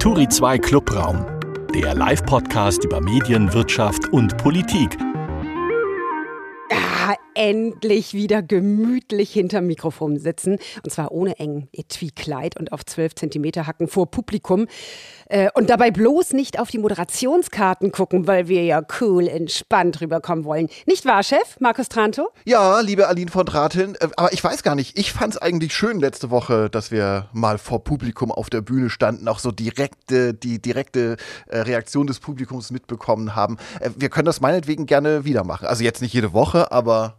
Turi 2 Clubraum, der Live-Podcast über Medien, Wirtschaft und Politik endlich wieder gemütlich hinterm Mikrofon sitzen. Und zwar ohne engen Etui-Kleid und auf 12 Zentimeter Hacken vor Publikum. Äh, und dabei bloß nicht auf die Moderationskarten gucken, weil wir ja cool entspannt rüberkommen wollen. Nicht wahr, Chef? Markus Tranto? Ja, liebe Aline von Drateln. Äh, aber ich weiß gar nicht. Ich fand es eigentlich schön letzte Woche, dass wir mal vor Publikum auf der Bühne standen, auch so direkte, die direkte äh, Reaktion des Publikums mitbekommen haben. wir können das meinetwegen gerne wieder machen. Also jetzt nicht jede Woche, aber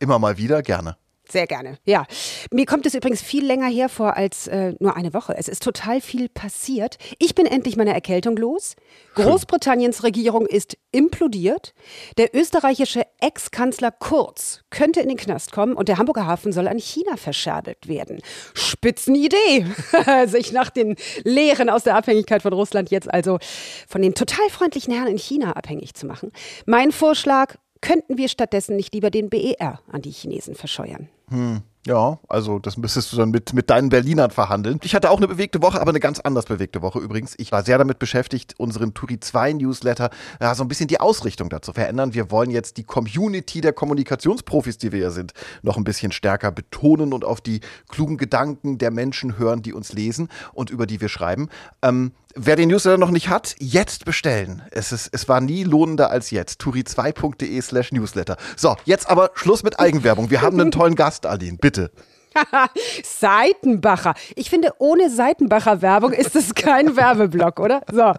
immer mal wieder gerne. Sehr gerne, ja. Mir kommt es übrigens viel länger her vor als äh, nur eine Woche. Es ist total viel passiert. Ich bin endlich meiner Erkältung los. Großbritanniens Regierung ist implodiert. Der österreichische Ex-Kanzler Kurz könnte in den Knast kommen und der Hamburger Hafen soll an China verscherbelt werden. Spitzenidee, sich nach den Lehren aus der Abhängigkeit von Russland jetzt also von den total freundlichen Herren in China abhängig zu machen. Mein Vorschlag, Könnten wir stattdessen nicht lieber den BER an die Chinesen verscheuern? Hm. Ja, also das müsstest du dann mit, mit deinen Berlinern verhandeln. Ich hatte auch eine bewegte Woche, aber eine ganz anders bewegte Woche übrigens. Ich war sehr damit beschäftigt, unseren Turi 2 Newsletter ja, so ein bisschen die Ausrichtung dazu verändern. Wir wollen jetzt die Community der Kommunikationsprofis, die wir ja sind, noch ein bisschen stärker betonen und auf die klugen Gedanken der Menschen hören, die uns lesen und über die wir schreiben. Ähm, Wer den Newsletter noch nicht hat, jetzt bestellen. Es, ist, es war nie lohnender als jetzt. turi2.de slash Newsletter. So, jetzt aber Schluss mit Eigenwerbung. Wir haben einen tollen Gast, Aline. Bitte. Seitenbacher. Ich finde, ohne Seitenbacher Werbung ist es kein Werbeblock, oder? So.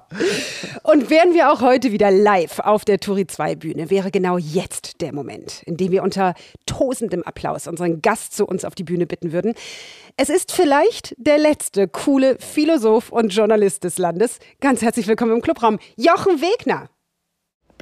Und wären wir auch heute wieder live auf der Turi 2 Bühne, wäre genau jetzt der Moment, in dem wir unter tosendem Applaus unseren Gast zu uns auf die Bühne bitten würden. Es ist vielleicht der letzte coole Philosoph und Journalist des Landes. Ganz herzlich willkommen im Clubraum, Jochen Wegner.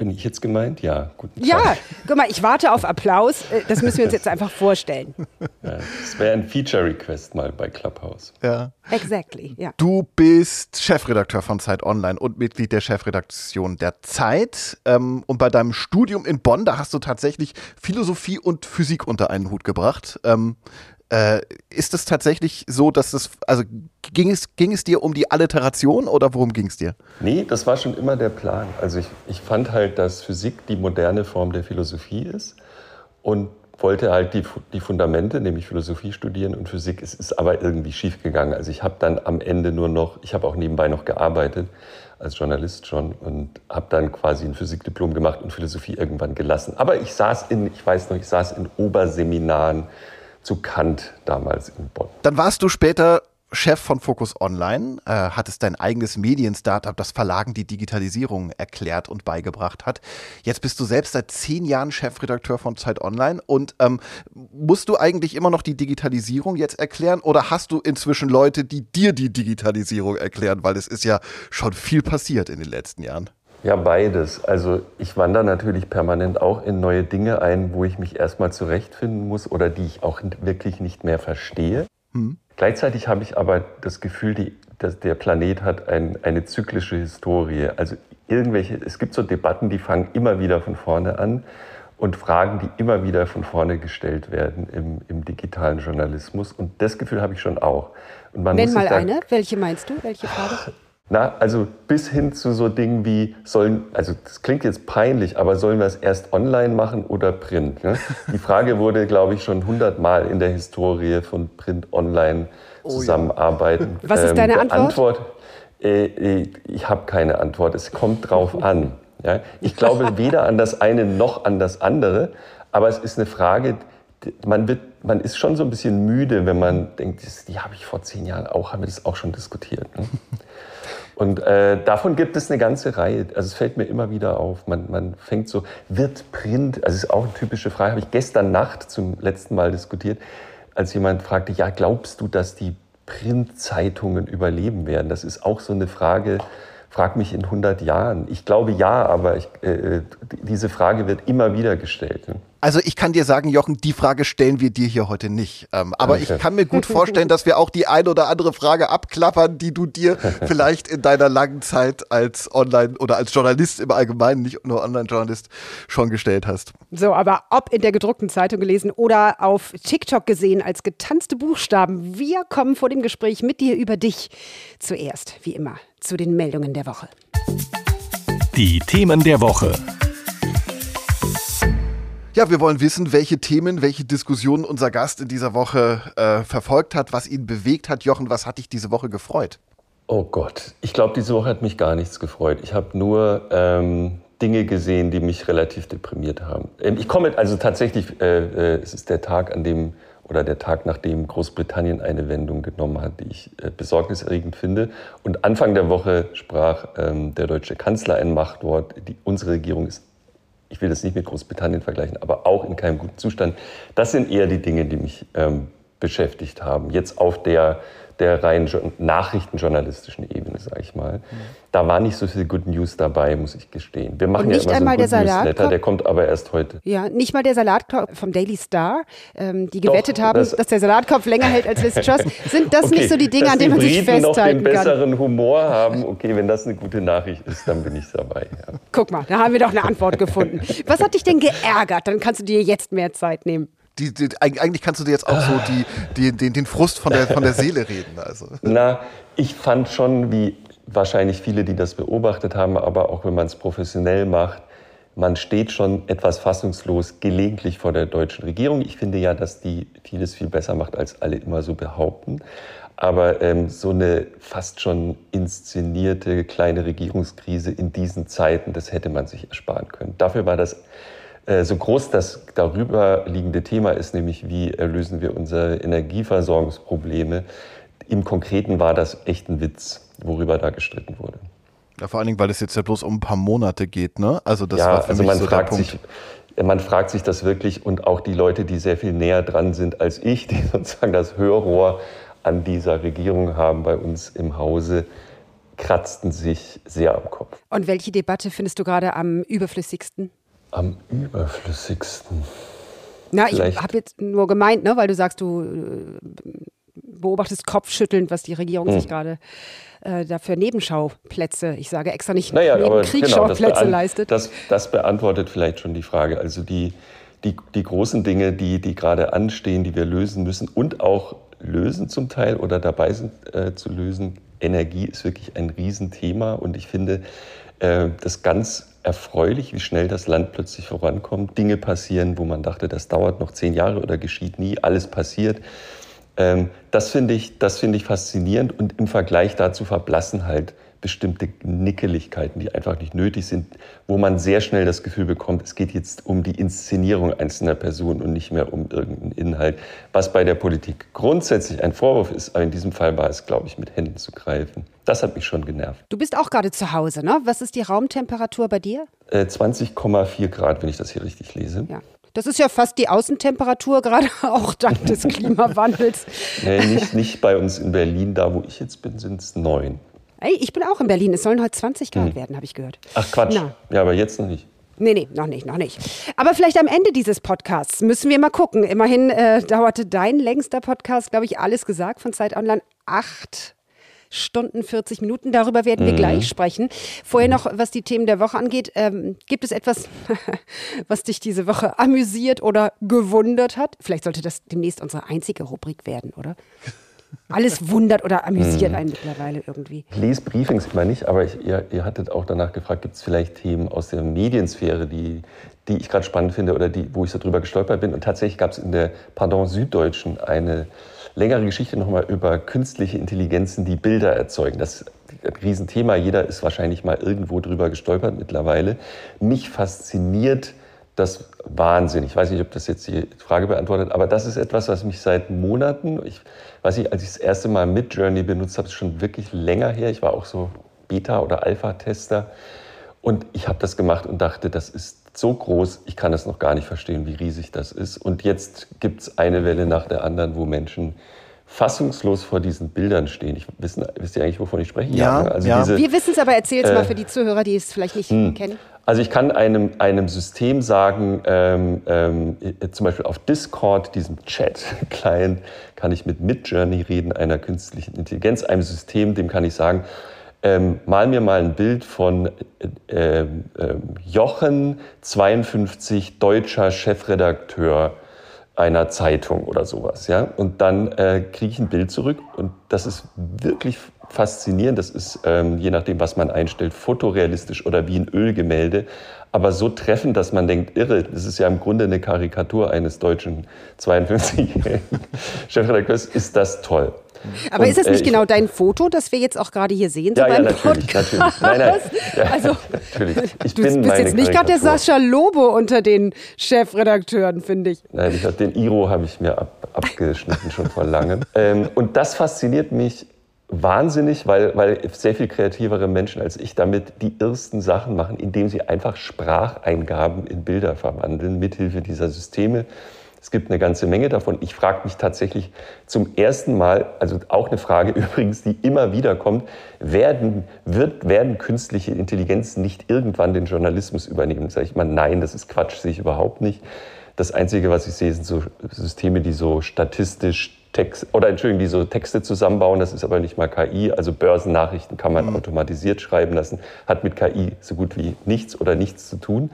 Bin ich jetzt gemeint? Ja, guten Tag. Ja, guck mal, ich warte auf Applaus. Äh, das müssen wir uns jetzt einfach vorstellen. Ja, das wäre ein Feature-Request mal bei Clubhouse. Ja. Exactly, ja. Du bist Chefredakteur von Zeit Online und Mitglied der Chefredaktion der Zeit. Ähm, und bei deinem Studium in Bonn, da hast du tatsächlich Philosophie und Physik unter einen Hut gebracht. Äh, ist es tatsächlich so, dass es, also ging es, ging es dir um die Alliteration oder worum ging es dir? Nee, das war schon immer der Plan. Also ich, ich fand halt, dass Physik die moderne Form der Philosophie ist und wollte halt die, die Fundamente, nämlich Philosophie studieren und Physik. Es ist aber irgendwie schief gegangen. Also ich habe dann am Ende nur noch, ich habe auch nebenbei noch gearbeitet als Journalist schon und habe dann quasi ein Physikdiplom gemacht und Philosophie irgendwann gelassen. Aber ich saß in, ich weiß noch, ich saß in Oberseminaren zu Kant damals in Bonn. Dann warst du später Chef von Focus Online, äh, hattest dein eigenes Medien-Startup, das Verlagen die Digitalisierung erklärt und beigebracht hat. Jetzt bist du selbst seit zehn Jahren Chefredakteur von Zeit Online und ähm, musst du eigentlich immer noch die Digitalisierung jetzt erklären oder hast du inzwischen Leute, die dir die Digitalisierung erklären, weil es ist ja schon viel passiert in den letzten Jahren? Ja, beides. Also ich wandere natürlich permanent auch in neue Dinge ein, wo ich mich erstmal zurechtfinden muss oder die ich auch wirklich nicht mehr verstehe. Hm. Gleichzeitig habe ich aber das Gefühl, die, dass der Planet hat ein, eine zyklische Historie. Also irgendwelche, es gibt so Debatten, die fangen immer wieder von vorne an und Fragen, die immer wieder von vorne gestellt werden im, im digitalen Journalismus. Und das Gefühl habe ich schon auch. Nenn mal eine. Welche meinst du? Welche Frage? Na, also bis hin zu so Dingen wie sollen, also das klingt jetzt peinlich, aber sollen wir es erst online machen oder print? Ne? Die Frage wurde, glaube ich, schon hundertmal in der Historie von Print Online zusammenarbeiten. Oh, ja. Was ist deine ähm, Antwort? Antwort äh, äh, ich habe keine Antwort. Es kommt drauf an. Ja? Ich glaube weder an das eine noch an das andere, aber es ist eine Frage, man, wird, man ist schon so ein bisschen müde, wenn man denkt, die habe ich vor zehn Jahren auch, haben wir das auch schon diskutiert. Ne? Und äh, davon gibt es eine ganze Reihe. Also es fällt mir immer wieder auf. Man, man fängt so, wird Print, also ist auch eine typische Frage, habe ich gestern Nacht zum letzten Mal diskutiert, als jemand fragte, ja, glaubst du, dass die Printzeitungen überleben werden? Das ist auch so eine Frage, frag mich in 100 Jahren. Ich glaube ja, aber ich, äh, diese Frage wird immer wieder gestellt. Also ich kann dir sagen, Jochen, die Frage stellen wir dir hier heute nicht. Ähm, aber ich kann mir gut vorstellen, dass wir auch die ein oder andere Frage abklappern, die du dir vielleicht in deiner langen Zeit als Online- oder als Journalist im Allgemeinen, nicht nur Online-Journalist, schon gestellt hast. So, aber ob in der gedruckten Zeitung gelesen oder auf TikTok gesehen als getanzte Buchstaben, wir kommen vor dem Gespräch mit dir über dich zuerst, wie immer, zu den Meldungen der Woche. Die Themen der Woche. Ja, wir wollen wissen, welche Themen, welche Diskussionen unser Gast in dieser Woche äh, verfolgt hat, was ihn bewegt hat. Jochen, was hat dich diese Woche gefreut? Oh Gott, ich glaube, diese Woche hat mich gar nichts gefreut. Ich habe nur ähm, Dinge gesehen, die mich relativ deprimiert haben. Ähm, ich komme, also tatsächlich, äh, äh, es ist der Tag, an dem oder der Tag, nachdem Großbritannien eine Wendung genommen hat, die ich äh, besorgniserregend finde. Und Anfang der Woche sprach ähm, der deutsche Kanzler ein Machtwort. Die, unsere Regierung ist ich will das nicht mit Großbritannien vergleichen, aber auch in keinem guten Zustand. Das sind eher die Dinge, die mich ähm, beschäftigt haben. Jetzt auf der der rein nachrichtenjournalistischen Ebene, sage ich mal. Da war nicht so viel Good News dabei, muss ich gestehen. Wir machen ja immer so einen Good Newsletter, der kommt aber erst heute. Ja, nicht mal der Salatkopf vom Daily Star, ähm, die gewettet Doch, haben, das dass der Salatkopf länger hält als Liz Truss. Sind das okay, nicht so die Dinge, an denen man sich festhalten noch den besseren kann? Humor haben, okay, wenn das eine gute Nachricht ist, dann bin ich dabei. Ja. Guck mal, da haben wir doch eine Antwort gefunden. Was hat dich denn geärgert? Dann kannst du dir jetzt mehr Zeit nehmen die, die, eigentlich kannst du dir jetzt auch so die, die, den, den Frust von der, von der Seele reden. Also. Na, ich fand schon, wie wahrscheinlich viele, die das beobachtet haben, aber auch wenn man es professionell macht, man steht schon etwas fassungslos gelegentlich vor der deutschen Regierung. Ich finde ja, dass die vieles viel besser macht, als alle immer so behaupten. Aber ähm, so eine fast schon inszenierte kleine Regierungskrise in diesen Zeiten, das hätte man sich ersparen können. Dafür war das äh, so groß das darüber liegende Thema ist, nämlich wie lösen wir unsere Energieversorgungsprobleme. Im Konkreten war das echt ein Witz, worüber da gestritten wurde. Ja, vor allen Dingen, weil es jetzt ja bloß um ein paar Monate geht, ne? Also das ja, war für also mich man so fragt sich, man fragt sich das wirklich und auch die Leute, die sehr viel näher dran sind als ich, die sozusagen das Hörrohr an dieser Regierung haben bei uns im Hause, kratzten sich sehr am Kopf. Und welche Debatte findest du gerade am überflüssigsten? Am überflüssigsten. Na, Vielleicht. ich habe jetzt nur gemeint, ne, weil du sagst, du äh, beobachtest kopfschüttelnd, was die Regierung hm. sich gerade äh, dafür Nebenschauplätze, ich sage extra nicht naja, Nebenschauplätze genau, das leistet. Das, das, beantwortet vielleicht schon die Frage. Also die, die, die großen Dinge, die, die gerade anstehen, die wir lösen müssen und auch lösen zum Teil oder dabei sind äh, zu lösen. Energie ist wirklich ein Riesenthema und ich finde äh, das ganz erfreulich, wie schnell das Land plötzlich vorankommt. Dinge passieren, wo man dachte, das dauert noch zehn Jahre oder geschieht nie. Alles passiert. Ähm, das finde ich, das finde ich faszinierend und im Vergleich dazu verblassen halt bestimmte Nickeligkeiten, die einfach nicht nötig sind, wo man sehr schnell das Gefühl bekommt, es geht jetzt um die Inszenierung einzelner Personen und nicht mehr um irgendeinen Inhalt, was bei der Politik grundsätzlich ein Vorwurf ist, aber in diesem Fall war es, glaube ich, mit Händen zu greifen. Das hat mich schon genervt. Du bist auch gerade zu Hause, ne? Was ist die Raumtemperatur bei dir? Äh, 20,4 Grad, wenn ich das hier richtig lese. Ja. Das ist ja fast die Außentemperatur, gerade auch dank des Klimawandels. nee, nicht, nicht bei uns in Berlin, da wo ich jetzt bin, sind es neun. Ey, ich bin auch in Berlin. Es sollen heute 20 Grad hm. werden, habe ich gehört. Ach Quatsch. Na. Ja, aber jetzt noch nicht. Nee, nee, noch nicht, noch nicht. Aber vielleicht am Ende dieses Podcasts müssen wir mal gucken. Immerhin äh, dauerte dein längster Podcast, glaube ich, alles gesagt von Zeit Online acht Stunden 40 Minuten. Darüber werden wir mhm. gleich sprechen. Vorher noch, was die Themen der Woche angeht. Ähm, gibt es etwas, was dich diese Woche amüsiert oder gewundert hat? Vielleicht sollte das demnächst unsere einzige Rubrik werden, oder? Alles wundert oder amüsiert mhm. einen mittlerweile irgendwie. Ich lese Briefings immer nicht, aber ich, ihr, ihr, hattet auch danach gefragt, gibt es vielleicht Themen aus der Mediensphäre, die, die ich gerade spannend finde oder die, wo ich so drüber gestolpert bin. Und tatsächlich gab es in der Pardon Süddeutschen eine längere Geschichte nochmal über künstliche Intelligenzen, die Bilder erzeugen. Das ist ein Riesenthema. Jeder ist wahrscheinlich mal irgendwo drüber gestolpert mittlerweile. Mich fasziniert das Wahnsinn. Ich weiß nicht, ob das jetzt die Frage beantwortet, aber das ist etwas, was mich seit Monaten, ich weiß nicht, als ich das erste Mal mit Journey benutzt habe, ist schon wirklich länger her. Ich war auch so Beta- oder Alpha-Tester und ich habe das gemacht und dachte, das ist so groß, ich kann das noch gar nicht verstehen, wie riesig das ist. Und jetzt gibt es eine Welle nach der anderen, wo Menschen fassungslos vor diesen Bildern stehen. Ich wissen, wisst ihr eigentlich, wovon ich spreche? Ja, ja. Also ja. Diese, Wir wissen es aber, erzähl es äh, mal für die Zuhörer, die es vielleicht nicht mh. Hm. kennen. Also ich kann einem, einem System sagen, ähm, ähm, zum Beispiel auf Discord, diesem Chat-Client, kann ich mit Midjourney reden, einer künstlichen Intelligenz, einem System, dem kann ich sagen, ähm, mal mir mal ein Bild von äh, äh, Jochen, 52, deutscher Chefredakteur einer Zeitung oder sowas. Ja? Und dann äh, kriege ich ein Bild zurück und das ist wirklich faszinierend. Das ist, ähm, je nachdem, was man einstellt, fotorealistisch oder wie ein Ölgemälde, aber so treffend, dass man denkt, irre, das ist ja im Grunde eine Karikatur eines deutschen 52-jährigen Chefredakteurs, ist das toll. Aber und, ist das nicht äh, genau dein Foto, das wir jetzt auch gerade hier sehen? So ja, ja, natürlich, Podcast? natürlich. Nein, nein. Ja, also, natürlich. Ich du bist jetzt nicht gerade der Sascha Lobo unter den Chefredakteuren, finde ich. Nein, ich, den Iro habe ich mir ab, abgeschnitten schon vor langem. Ähm, und das fasziniert mich wahnsinnig, weil, weil sehr viel kreativere Menschen als ich damit die ersten Sachen machen, indem sie einfach Spracheingaben in Bilder verwandeln, mithilfe dieser Systeme. Es gibt eine ganze Menge davon. Ich frage mich tatsächlich zum ersten Mal, also auch eine Frage übrigens, die immer wieder kommt, werden, wird, werden künstliche Intelligenzen nicht irgendwann den Journalismus übernehmen? Sage ich mal, nein, das ist Quatsch, sehe ich überhaupt nicht. Das Einzige, was ich sehe, sind so Systeme, die so statistisch Text, oder Entschuldigung, die so Texte zusammenbauen, das ist aber nicht mal KI. Also Börsennachrichten kann man mhm. automatisiert schreiben lassen, hat mit KI so gut wie nichts oder nichts zu tun.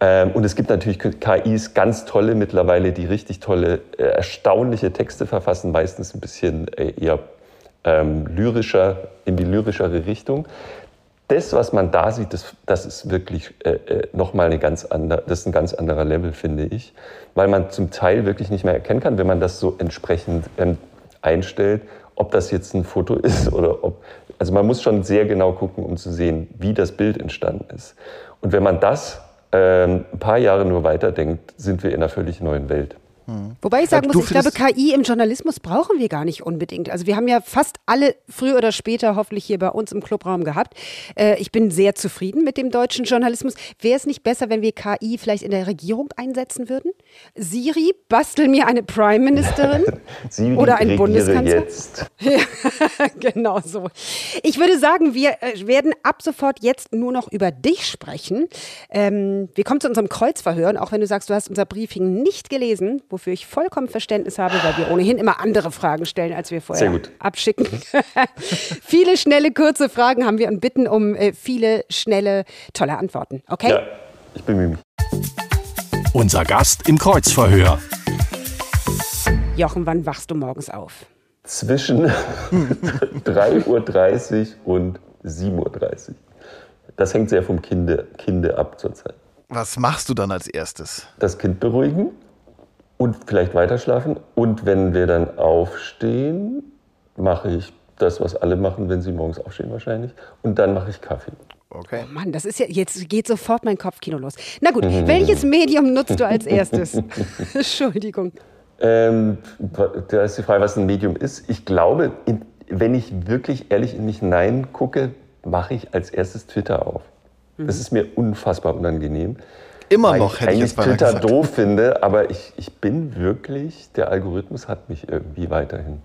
Ähm, und es gibt natürlich KIs, ganz tolle mittlerweile, die richtig tolle, äh, erstaunliche Texte verfassen, meistens ein bisschen äh, eher ähm, lyrischer, in die lyrischere Richtung. Das, was man da sieht, das, das ist wirklich äh, äh nochmal eine ganz andere, das ist ein ganz anderer Level, finde ich, weil man zum Teil wirklich nicht mehr erkennen kann, wenn man das so entsprechend ähm, einstellt, ob das jetzt ein Foto ist oder ob, also man muss schon sehr genau gucken, um zu sehen, wie das Bild entstanden ist. Und wenn man das ähm, ein paar Jahre nur weiterdenkt, sind wir in einer völlig neuen Welt. Wobei ich sagen muss, ich glaube, KI im Journalismus brauchen wir gar nicht unbedingt. Also wir haben ja fast alle früher oder später hoffentlich hier bei uns im Clubraum gehabt. Äh, ich bin sehr zufrieden mit dem deutschen Journalismus. Wäre es nicht besser, wenn wir KI vielleicht in der Regierung einsetzen würden? Siri, bastel mir eine Prime Ministerin Siri oder ein Bundeskanzler. Jetzt. Ja, genau so. Ich würde sagen, wir äh, werden ab sofort jetzt nur noch über dich sprechen. Ähm, wir kommen zu unserem Kreuzverhör. Und auch wenn du sagst, du hast unser Briefing nicht gelesen, wo wofür ich vollkommen Verständnis habe, weil wir ohnehin immer andere Fragen stellen, als wir vorher abschicken. viele schnelle, kurze Fragen haben wir und bitten um äh, viele schnelle, tolle Antworten. Okay? Ja, ich bemühe mich. Unser Gast im Kreuzverhör. Jochen, wann wachst du morgens auf? Zwischen 3.30 Uhr und 7.30 Uhr. Das hängt sehr vom Kinde, Kinde ab zurzeit. Was machst du dann als erstes? Das Kind beruhigen, und vielleicht weiter schlafen. Und wenn wir dann aufstehen, mache ich das, was alle machen, wenn sie morgens aufstehen wahrscheinlich. Und dann mache ich Kaffee. Okay. Oh Mann, das ist ja, jetzt geht sofort mein Kopfkino los. Na gut, welches Medium nutzt du als erstes? Entschuldigung. Ähm, da ist die Frage, was ein Medium ist. Ich glaube, in, wenn ich wirklich ehrlich in mich hineingucke, mache ich als erstes Twitter auf. Mhm. Das ist mir unfassbar unangenehm. Immer noch, hätte ich jetzt Twitter gesagt. doof finde, aber ich, ich bin wirklich, der Algorithmus hat mich irgendwie weiterhin.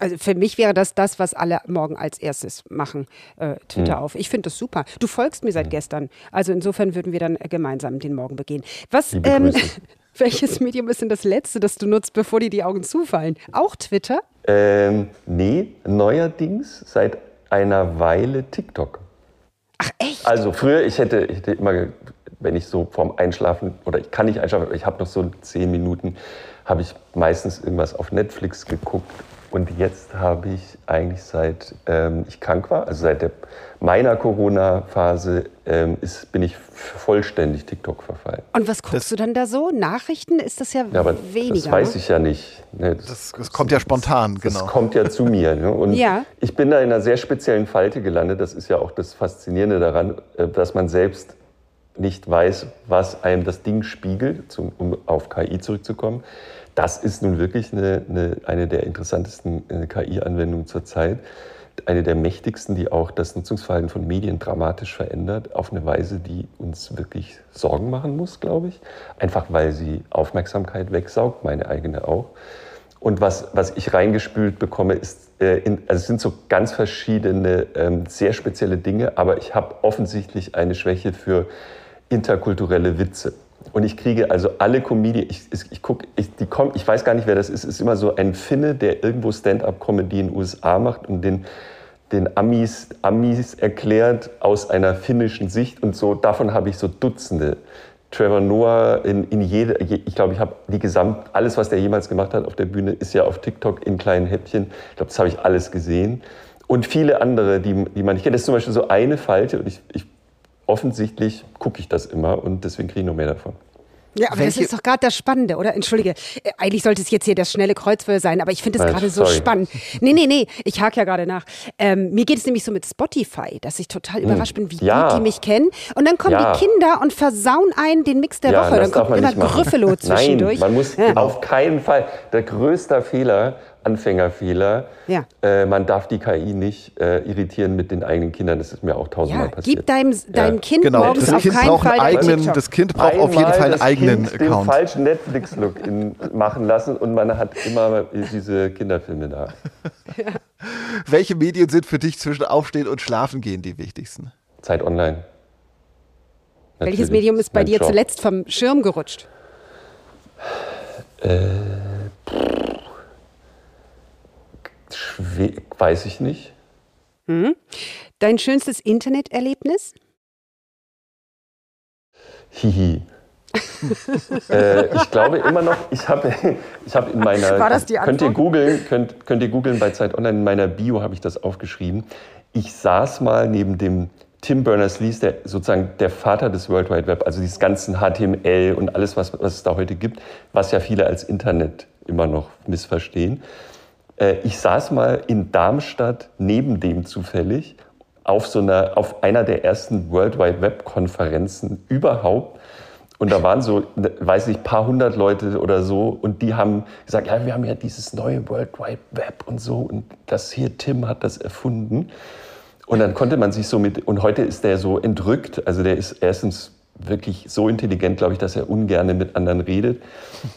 Also für mich wäre das das, was alle morgen als erstes machen, äh, Twitter hm. auf. Ich finde das super. Du folgst mir seit hm. gestern. Also insofern würden wir dann gemeinsam den Morgen begehen. Was, ähm, welches Medium ist denn das letzte, das du nutzt, bevor dir die Augen zufallen? Auch Twitter? Ähm, nee, neuerdings seit einer Weile TikTok. Ach echt? Also früher, ich hätte, ich hätte immer wenn ich so vorm Einschlafen oder ich kann nicht einschlafen, ich habe noch so zehn Minuten, habe ich meistens irgendwas auf Netflix geguckt. Und jetzt habe ich eigentlich seit ähm, ich krank war, also seit der, meiner Corona-Phase, ähm, bin ich vollständig TikTok verfallen. Und was guckst das, du dann da so? Nachrichten ist das ja, ja aber weniger. Das weiß ne? ich ja nicht. Ne, das, das, das, kommt ja spontan, genau. Das kommt ja zu mir. Ne? Und ja. ich bin da in einer sehr speziellen Falte gelandet. Das ist ja auch das Faszinierende daran, äh, dass man selbst nicht weiß, was einem das Ding spiegelt, zum, um auf KI zurückzukommen. Das ist nun wirklich eine, eine, eine der interessantesten äh, KI-Anwendungen zurzeit. Eine der mächtigsten, die auch das Nutzungsverhalten von Medien dramatisch verändert, auf eine Weise, die uns wirklich Sorgen machen muss, glaube ich. Einfach weil sie Aufmerksamkeit wegsaugt, meine eigene auch. Und was, was ich reingespült bekomme, ist äh, in, also es sind so ganz verschiedene, ähm, sehr spezielle Dinge, aber ich habe offensichtlich eine Schwäche für interkulturelle Witze. Und ich kriege also alle Comedians, ich, ich, ich, guck, ich, die, ich weiß gar nicht, wer das ist, ist immer so ein Finne, der irgendwo Stand-up-Comedy in den USA macht und den, den Amis, Amis erklärt aus einer finnischen Sicht. Und so davon habe ich so Dutzende. Trevor Noah in, in jede, ich glaube, ich habe die gesamt, alles, was der jemals gemacht hat auf der Bühne, ist ja auf TikTok in kleinen Häppchen. Ich glaube, das habe ich alles gesehen. Und viele andere, die, die man nicht kennt. Das ist zum Beispiel so eine Falte und ich, ich offensichtlich gucke ich das immer und deswegen kriege ich noch mehr davon. Ja, aber Welche? das ist doch gerade das Spannende, oder? Entschuldige, äh, eigentlich sollte es jetzt hier das schnelle Kreuzfeuer sein, aber ich finde es gerade so spannend. Nee, nee, nee, ich hake ja gerade nach. Ähm, mir geht es nämlich so mit Spotify, dass ich total hm. überrascht bin, wie ja. gut die mich kennen. Und dann kommen ja. die Kinder und versauen einen den Mix der ja, Woche. Dann kommt immer Grüffelo zwischendurch. Nein, man muss auf keinen Fall. Der größte Fehler Anfängerfehler. Ja. Äh, man darf die KI nicht äh, irritieren mit den eigenen Kindern. Das ist mir auch tausendmal ja, passiert. Gib deinem, deinem Kind genau. morgens das auf kind keinen Fall eigenen, Das Kind braucht Einmal auf jeden Fall einen eigenen kind Account. den falschen Netflix-Look machen lassen und man hat immer diese Kinderfilme da. ja. Welche Medien sind für dich zwischen Aufstehen und Schlafen gehen die wichtigsten? Zeit Online. Natürlich. Welches Medium ist bei dir Job. zuletzt vom Schirm gerutscht? Äh, weiß ich nicht. Hm. Dein schönstes Interneterlebnis? Hihi. äh, ich glaube immer noch, ich habe ich hab in meiner. War das die Antwort? Könnt ihr googeln, könnt, könnt ihr googeln bei Zeit Online, in meiner Bio habe ich das aufgeschrieben. Ich saß mal neben dem Tim Berners-Lee, der sozusagen der Vater des World Wide Web, also dieses ganzen HTML und alles, was, was es da heute gibt, was ja viele als Internet immer noch missverstehen. Äh, ich saß mal in Darmstadt neben dem zufällig auf so einer, auf einer der ersten World Wide Web Konferenzen überhaupt. Und da waren so, weiß nicht, paar hundert Leute oder so. Und die haben gesagt, ja, wir haben ja dieses neue World Wide Web und so. Und das hier, Tim hat das erfunden. Und dann konnte man sich so mit, und heute ist der so entrückt. Also der ist erstens wirklich so intelligent, glaube ich, dass er ungern mit anderen redet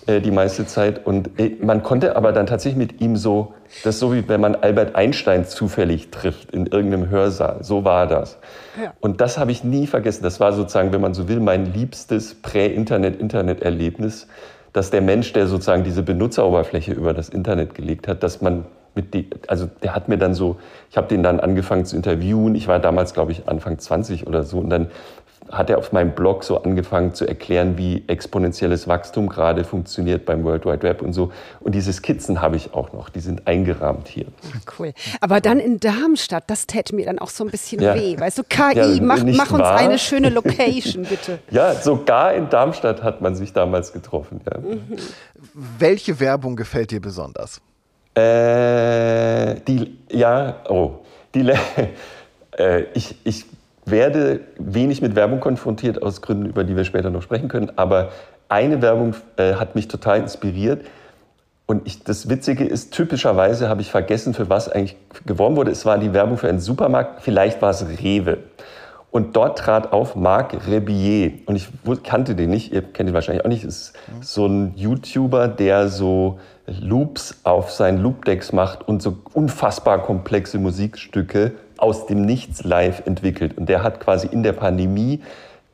äh, die meiste Zeit. Und äh, man konnte aber dann tatsächlich mit ihm so, das ist so wie wenn man Albert Einstein zufällig trifft in irgendeinem Hörsaal. So war das. Ja. Und das habe ich nie vergessen. Das war sozusagen, wenn man so will, mein liebstes Prä-Internet-Internet-Erlebnis, dass der Mensch, der sozusagen diese Benutzeroberfläche über das Internet gelegt hat, dass man mit die, also der hat mir dann so, ich habe den dann angefangen zu interviewen. Ich war damals, glaube ich, Anfang 20 oder so. Und dann hat er auf meinem Blog so angefangen zu erklären, wie exponentielles Wachstum gerade funktioniert beim World Wide Web und so. Und diese Skizzen habe ich auch noch, die sind eingerahmt hier. Cool. Aber dann in Darmstadt, das täte mir dann auch so ein bisschen ja. weh. Weißt du, KI, ja, mach, mach uns eine schöne Location, bitte. ja, sogar in Darmstadt hat man sich damals getroffen. Ja. Mhm. Welche Werbung gefällt dir besonders? Äh, die, ja, oh, die, äh, ich, ich werde wenig mit Werbung konfrontiert, aus Gründen, über die wir später noch sprechen können. Aber eine Werbung äh, hat mich total inspiriert. Und ich, das Witzige ist, typischerweise habe ich vergessen, für was eigentlich geworben wurde. Es war die Werbung für einen Supermarkt, vielleicht war es Rewe. Und dort trat auf Marc Rebillet. Und ich kannte den nicht, ihr kennt ihn wahrscheinlich auch nicht. Das ist so ein YouTuber, der so Loops auf seinen Loopdecks macht und so unfassbar komplexe Musikstücke aus dem Nichts live entwickelt. Und der hat quasi in der Pandemie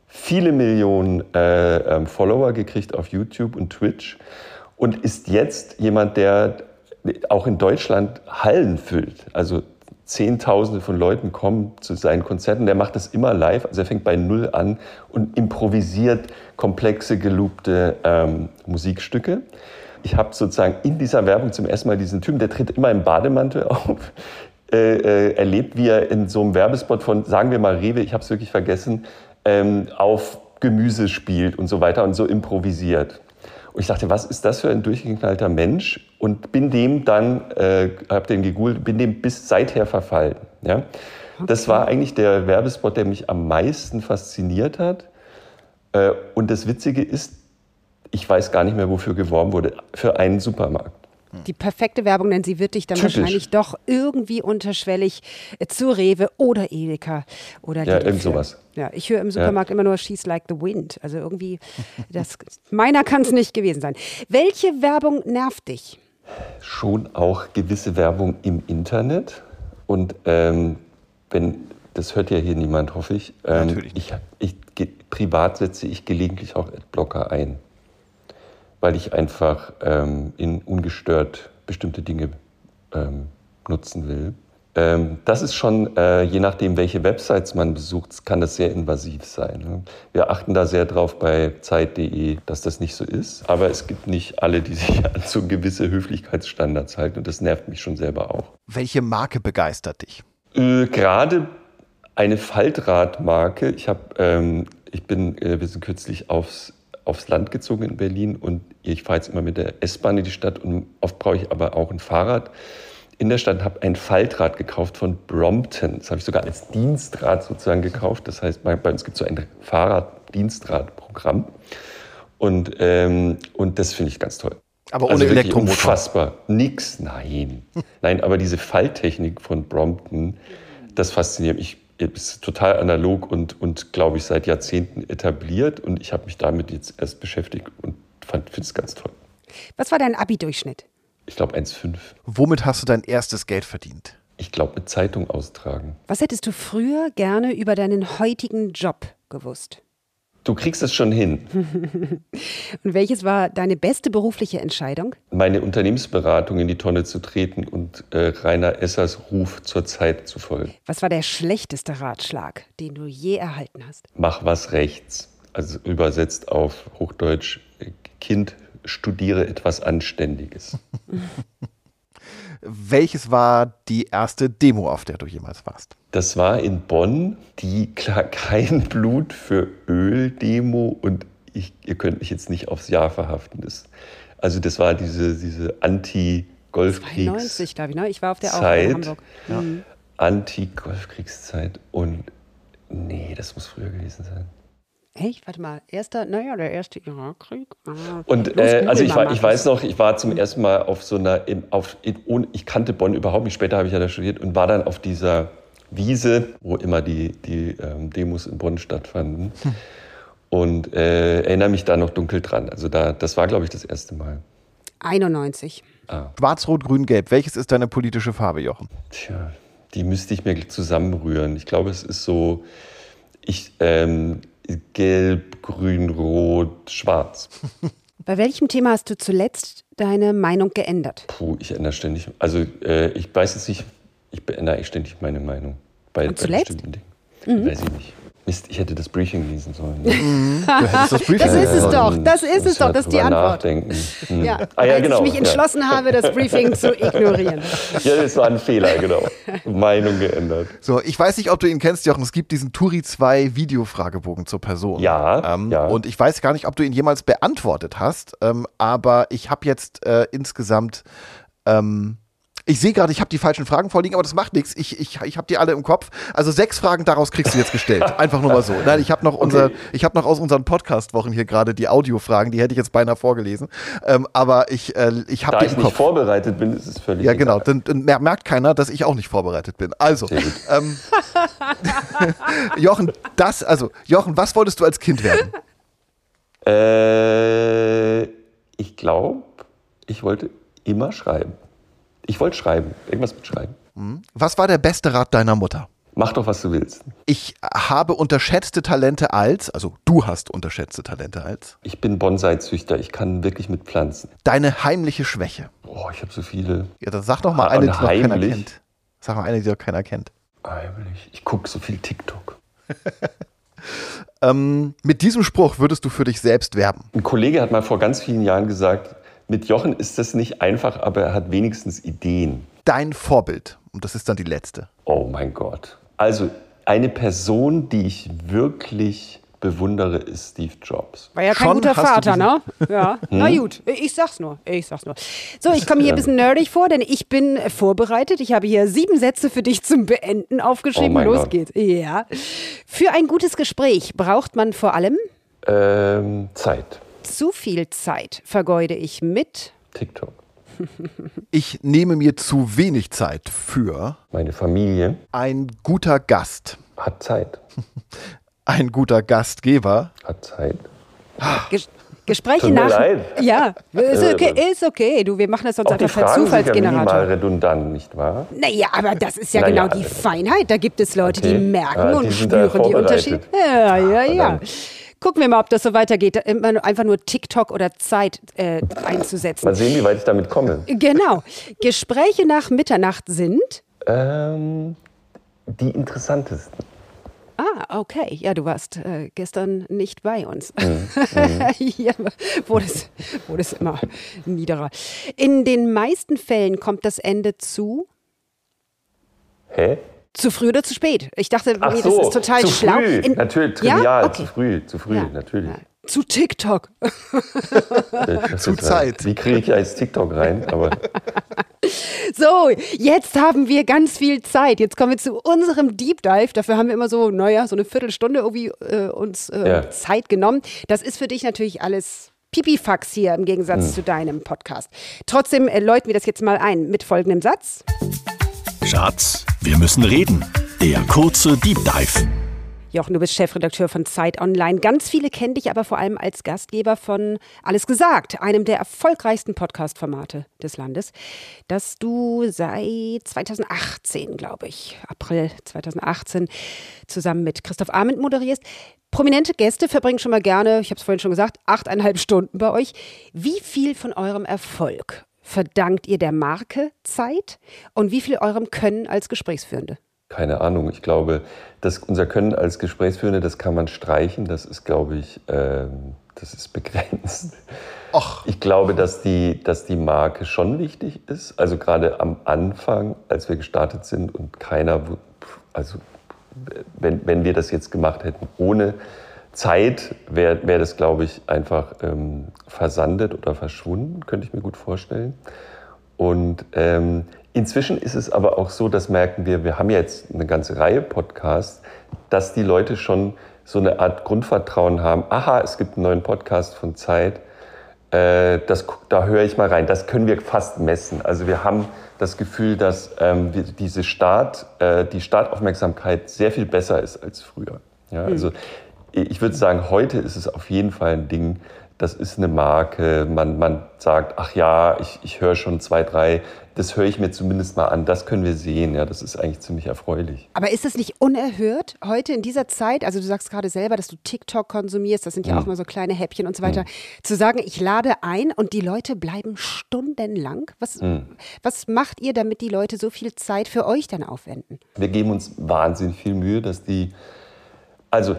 viele Millionen äh, ähm, Follower gekriegt auf YouTube und Twitch und ist jetzt jemand, der auch in Deutschland Hallen füllt. Also Zehntausende von Leuten kommen zu seinen Konzerten. Der macht das immer live. Also er fängt bei Null an und improvisiert komplexe, gelobte ähm, Musikstücke. Ich habe sozusagen in dieser Werbung zum ersten Mal diesen Typen, der tritt immer im Bademantel auf, äh, äh, erlebt, wie er in so einem Werbespot von, sagen wir mal Rewe, ich habe es wirklich vergessen, ähm, auf Gemüse spielt und so weiter und so improvisiert. Und ich dachte, was ist das für ein durchgeknallter Mensch? Und bin dem dann, äh, habe den gegoogelt, bin dem bis seither verfallen. Ja? Okay. Das war eigentlich der Werbespot, der mich am meisten fasziniert hat. Äh, und das Witzige ist, ich weiß gar nicht mehr, wofür geworben wurde, für einen Supermarkt die perfekte Werbung, denn sie wird dich dann Typisch. wahrscheinlich doch irgendwie unterschwellig äh, zu Rewe oder Edeka oder Ja, irgend sowas. Ja, ich höre im Supermarkt ja. immer nur She's like the wind. Also irgendwie, das, meiner kann es nicht gewesen sein. Welche Werbung nervt dich? Schon auch gewisse Werbung im Internet. Und ähm, wenn, das hört ja hier niemand, hoffe ich. Ähm, Natürlich nicht. Ich, ich, privat setze ich gelegentlich auch Adblocker ein, weil ich einfach ähm, in ungestört bestimmte Dinge ähm, nutzen will. Ähm, das ist schon, äh, je nachdem, welche Websites man besucht, kann das sehr invasiv sein. Ne? Wir achten da sehr drauf bei Zeit.de, dass das nicht so ist. Aber es gibt nicht alle, die sich an so gewisse Höflichkeitsstandards halten. Und das nervt mich schon selber auch. Welche Marke begeistert dich? Äh, Gerade eine Faltradmarke. Ich habe, ähm, ich bin, äh, wir sind kürzlich aufs, aufs Land gezogen in Berlin und ich fahre jetzt immer mit der S-Bahn in die Stadt und oft brauche ich aber auch ein Fahrrad in der Stadt. Habe ein Faltrad gekauft von Brompton. Das habe ich sogar als Dienstrad sozusagen gekauft. Das heißt, bei, bei uns gibt es so ein Fahrrad-Dienstradprogramm und ähm, und das finde ich ganz toll. Aber ohne Also Elektromotor. Unfassbar. Nix, nein. Nein, aber diese Falltechnik von Brompton, das fasziniert mich. Ist total analog und, und glaube ich, seit Jahrzehnten etabliert. Und ich habe mich damit jetzt erst beschäftigt und finde es ganz toll. Was war dein Abi-Durchschnitt? Ich glaube 1,5. Womit hast du dein erstes Geld verdient? Ich glaube, mit Zeitung austragen. Was hättest du früher gerne über deinen heutigen Job gewusst? Du kriegst es schon hin. Und welches war deine beste berufliche Entscheidung? Meine Unternehmensberatung in die Tonne zu treten und äh, Rainer Essers Ruf zur Zeit zu folgen. Was war der schlechteste Ratschlag, den du je erhalten hast? Mach was rechts. Also übersetzt auf Hochdeutsch, äh, Kind, studiere etwas Anständiges. Welches war die erste Demo, auf der du jemals warst? Das war in Bonn die klar kein Blut für Öl Demo und ich, ihr könnt mich jetzt nicht aufs Jahr verhaften. Das, also das war diese, diese Anti-Golfkriegs 92, glaube ich, ne? Ich war auf der auch Zeit. in Hamburg. Mhm. Anti-Golfkriegszeit und nee, das muss früher gewesen sein. Echt? Warte mal. Erster, naja, der erste Irakkrieg. Ah. Und Los, äh, also ich, war, ich weiß noch, ich war zum ersten Mal auf so einer, in, auf, in, ohne, ich kannte Bonn überhaupt nicht, später habe ich ja da studiert und war dann auf dieser Wiese, wo immer die, die ähm, Demos in Bonn stattfanden. Und äh, erinnere mich da noch dunkel dran. Also da, das war, glaube ich, das erste Mal. 91. Schwarz, Rot, Grün, Gelb. Welches ist deine politische Farbe, Jochen? Tja, die müsste ich mir zusammenrühren. Ich glaube, es ist so, ich, ähm, gelb, grün, rot, schwarz. Bei welchem Thema hast du zuletzt deine Meinung geändert? Puh, ich ändere ständig. Also äh, ich weiß jetzt nicht, ich ändere echt ständig meine Meinung. Bei, Und bei zuletzt? bestimmten Dingen. Weiß ich nicht. Mist, ich hätte das Briefing lesen sollen. Ne? Du hättest das Briefing Das ist es doch, das ist es Muss doch, das ist die Antwort. Nachdenken. Hm. Ja, ah, ja als genau. ich mich entschlossen habe, das Briefing zu ignorieren. Ja. ja, das war ein Fehler, genau. Meinung geändert. So, ich weiß nicht, ob du ihn kennst, Jochen. Es gibt diesen Turi 2 Videofragebogen zur Person. Ja, Ähm, ja. Und ich weiß gar nicht, ob du ihn jemals beantwortet hast, ähm, aber ich habe jetzt äh, insgesamt. Ähm, ich sehe gerade, ich habe die falschen Fragen vorliegen, aber das macht nichts. Ich, ich, ich habe die alle im Kopf. Also sechs Fragen daraus kriegst du jetzt gestellt. Einfach nur mal so. Nein, ich habe noch, unser, ich hab noch aus unseren Podcast-Wochen hier gerade die Audiofragen, die hätte ich jetzt beinahe vorgelesen. Ähm, aber ich, äh, ich habe Da die ich im nicht Kopf. vorbereitet bin, ist es völlig Ja, genau. Dann, dann mer- merkt keiner, dass ich auch nicht vorbereitet bin. Also, ähm, Jochen, das, also, Jochen, was wolltest du als Kind werden? Äh, ich glaube, ich wollte immer schreiben. Ich wollte schreiben. Irgendwas mit Schreiben. Was war der beste Rat deiner Mutter? Mach doch, was du willst. Ich habe unterschätzte Talente als, also du hast unterschätzte Talente als, Ich bin Bonsai-Züchter. Ich kann wirklich mit Pflanzen. deine heimliche Schwäche. Boah, ich habe so viele. Ja, dann sag doch mal Ah, eine, die und noch keiner kennt. Sag mal eine, die noch keiner kennt. Heimlich. Ich gucke so viel TikTok. Ähm, mit diesem Spruch würdest du für dich selbst werben. Ein Kollege hat mal vor ganz vielen Jahren gesagt, mit Jochen ist das nicht einfach, aber er hat wenigstens Ideen. Dein Vorbild. Und das ist dann die letzte. Oh mein Gott. Also eine Person, die ich wirklich bewundere, ist Steve Jobs. War ja kein Schon guter Vater, ne? Ja. Na gut, ich sag's nur. Ich sag's nur. So, ich komme hier ein bisschen nerdig vor, denn ich bin vorbereitet. Ich habe hier sieben Sätze für dich zum Beenden aufgeschrieben. Oh Los Gott. geht's. Ja. Für ein gutes Gespräch braucht man vor allem Ähm, Zeit. Zu viel Zeit. Vergeude ich mit TikTok. Ich nehme mir zu wenig Zeit für Meine Familie ein guter Gast. hat Zeit. Ein guter Gastgeber. Hat Zeit. Ges Gespräche Tut mir nach. leid. Ja, ist Äh, okay, ist okay. Du, wir machen das sonst Auch die einfach per Fragen sind ja Zufallsgenerator. redundant, nicht wahr? Naja, aber das ist ja Na genau die äh, Feinheit. Da gibt es Leute, die okay. merken Ah, die und spüren die Unterschiede. Ja, ja, ja. verdammt. Gucken wir mal, ob das so weitergeht. Nur- Einfach nur TikTok oder Zeit äh, einzusetzen. Mal sehen, wie weit ich damit komme. Genau. Gespräche nach Mitternacht sind. Ähm, die interessantesten. Ah, okay. Ja, du warst äh, gestern nicht bei uns. Mhm. Hier wurde es, wurde es immer niederer. In den meisten Fällen kommt das Ende zu. Hä? Zu früh oder zu spät? Ich dachte, Ach nee, so, das ist total zu schlau. früh. In- natürlich, Ja? trivial, Okay. zu früh, zu früh, Ja. natürlich. Ja. Zu TikTok. Zu Zeit. Wie kriege ich als TikTok rein? Aber So, jetzt haben wir ganz viel Zeit. Jetzt kommen wir zu unserem Deep Dive. Dafür haben wir immer so, naja, so eine Viertelstunde irgendwie äh, uns äh, Ja. Zeit genommen. Das ist für dich natürlich alles Pipifax hier im Gegensatz Hm. zu deinem Podcast. Trotzdem äh, läuten wir das jetzt mal ein mit folgendem Satz. Schatz, wir müssen reden. Der kurze Deep Dive. Jochen, du bist Chefredakteur von Zeit Online. Ganz viele kennen dich aber vor allem als Gastgeber von Alles gesagt, einem der erfolgreichsten Podcast-Formate des Landes, das du seit 2018, glaube ich, April 2018, zusammen mit Christoph Arment moderierst. Prominente Gäste verbringen schon mal gerne, ich habe es vorhin schon gesagt, achteinhalb Stunden bei euch. Wie viel von eurem Erfolg verdankt ihr der Marke Zeit und wie viel eurem Können als Gesprächsführende? keine Ahnung. Ich glaube, dass unser Können als Gesprächsführende, das kann man streichen. Das ist, glaube ich, ähm, das ist begrenzt. Och. Ich glaube, dass die, dass die Marke schon wichtig ist. Also gerade am Anfang, als wir gestartet sind und keiner, also wenn, wenn wir das jetzt gemacht hätten ohne Zeit, wäre wär das, glaube ich, einfach ähm, versandet oder verschwunden, könnte ich mir gut vorstellen. Und ähm, inzwischen ist es aber auch so, das merken wir, wir haben jetzt eine ganze Reihe Podcasts, dass die Leute schon so eine Art Grundvertrauen haben. Aha, es gibt einen neuen Podcast von Zeit. Äh, das, da höre ich mal rein. Das können wir fast messen. Also wir haben das Gefühl, dass ähm, diese Start, äh, die Startaufmerksamkeit sehr viel besser ist als früher. Ja, also ich würde sagen, heute ist es auf jeden Fall ein Ding, das ist eine Marke. Man, man sagt, ach ja, ich, ich höre schon zwei, drei, das höre ich mir zumindest mal an. Das können wir sehen. Ja, das ist eigentlich ziemlich erfreulich. Aber ist es nicht unerhört heute in dieser Zeit? Also du sagst gerade selber, dass du TikTok konsumierst, das sind ja auch mal so kleine Häppchen und so weiter. Zu sagen, ich lade ein und die Leute bleiben stundenlang. Was, was macht ihr, damit die Leute so viel Zeit für euch dann aufwenden? Wir geben uns wahnsinnig viel Mühe, dass die, also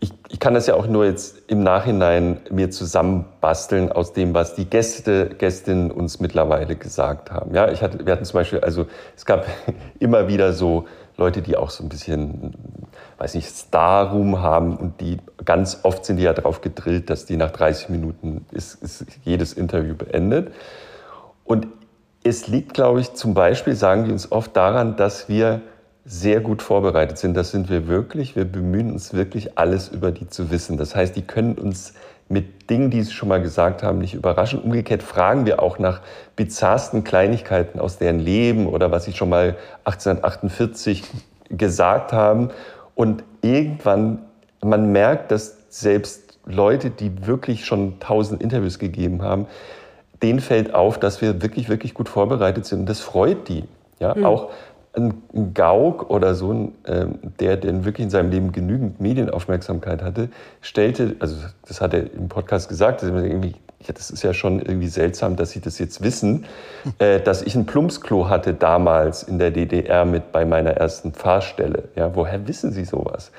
ich, ich kann das ja auch nur jetzt im Nachhinein mir zusammenbasteln aus dem, was die Gäste, Gästinnen uns mittlerweile gesagt haben. Ja, ich hatte, wir hatten zum Beispiel, also es gab immer wieder so Leute, die auch so ein bisschen, weiß nicht, Star-Room haben und die ganz oft sind die ja darauf gedrillt, dass die nach 30 Minuten ist, ist jedes Interview beendet. Und es liegt, glaube ich, zum Beispiel, sagen die uns oft daran, dass wir sehr gut vorbereitet sind. Das sind wir wirklich. Wir bemühen uns wirklich, alles über die zu wissen. Das heißt, die können uns mit Dingen, die sie schon mal gesagt haben, nicht überraschen. Umgekehrt fragen wir auch nach bizarrsten Kleinigkeiten aus deren Leben oder was sie schon mal 1848 gesagt haben. Und irgendwann, man merkt, dass selbst Leute, die wirklich schon tausend Interviews gegeben haben, denen fällt auf, dass wir wirklich, wirklich gut vorbereitet sind. Und das freut die. Ja, auch ein Gauk oder so, ein, ähm, der, der wirklich in seinem Leben genügend Medienaufmerksamkeit hatte, stellte, also das hat er im Podcast gesagt, dass irgendwie, ja, das ist ja schon irgendwie seltsam, dass Sie das jetzt wissen, äh, dass ich ein Plumpsklo hatte damals in der DDR mit bei meiner ersten Fahrstelle. Ja, woher wissen Sie sowas?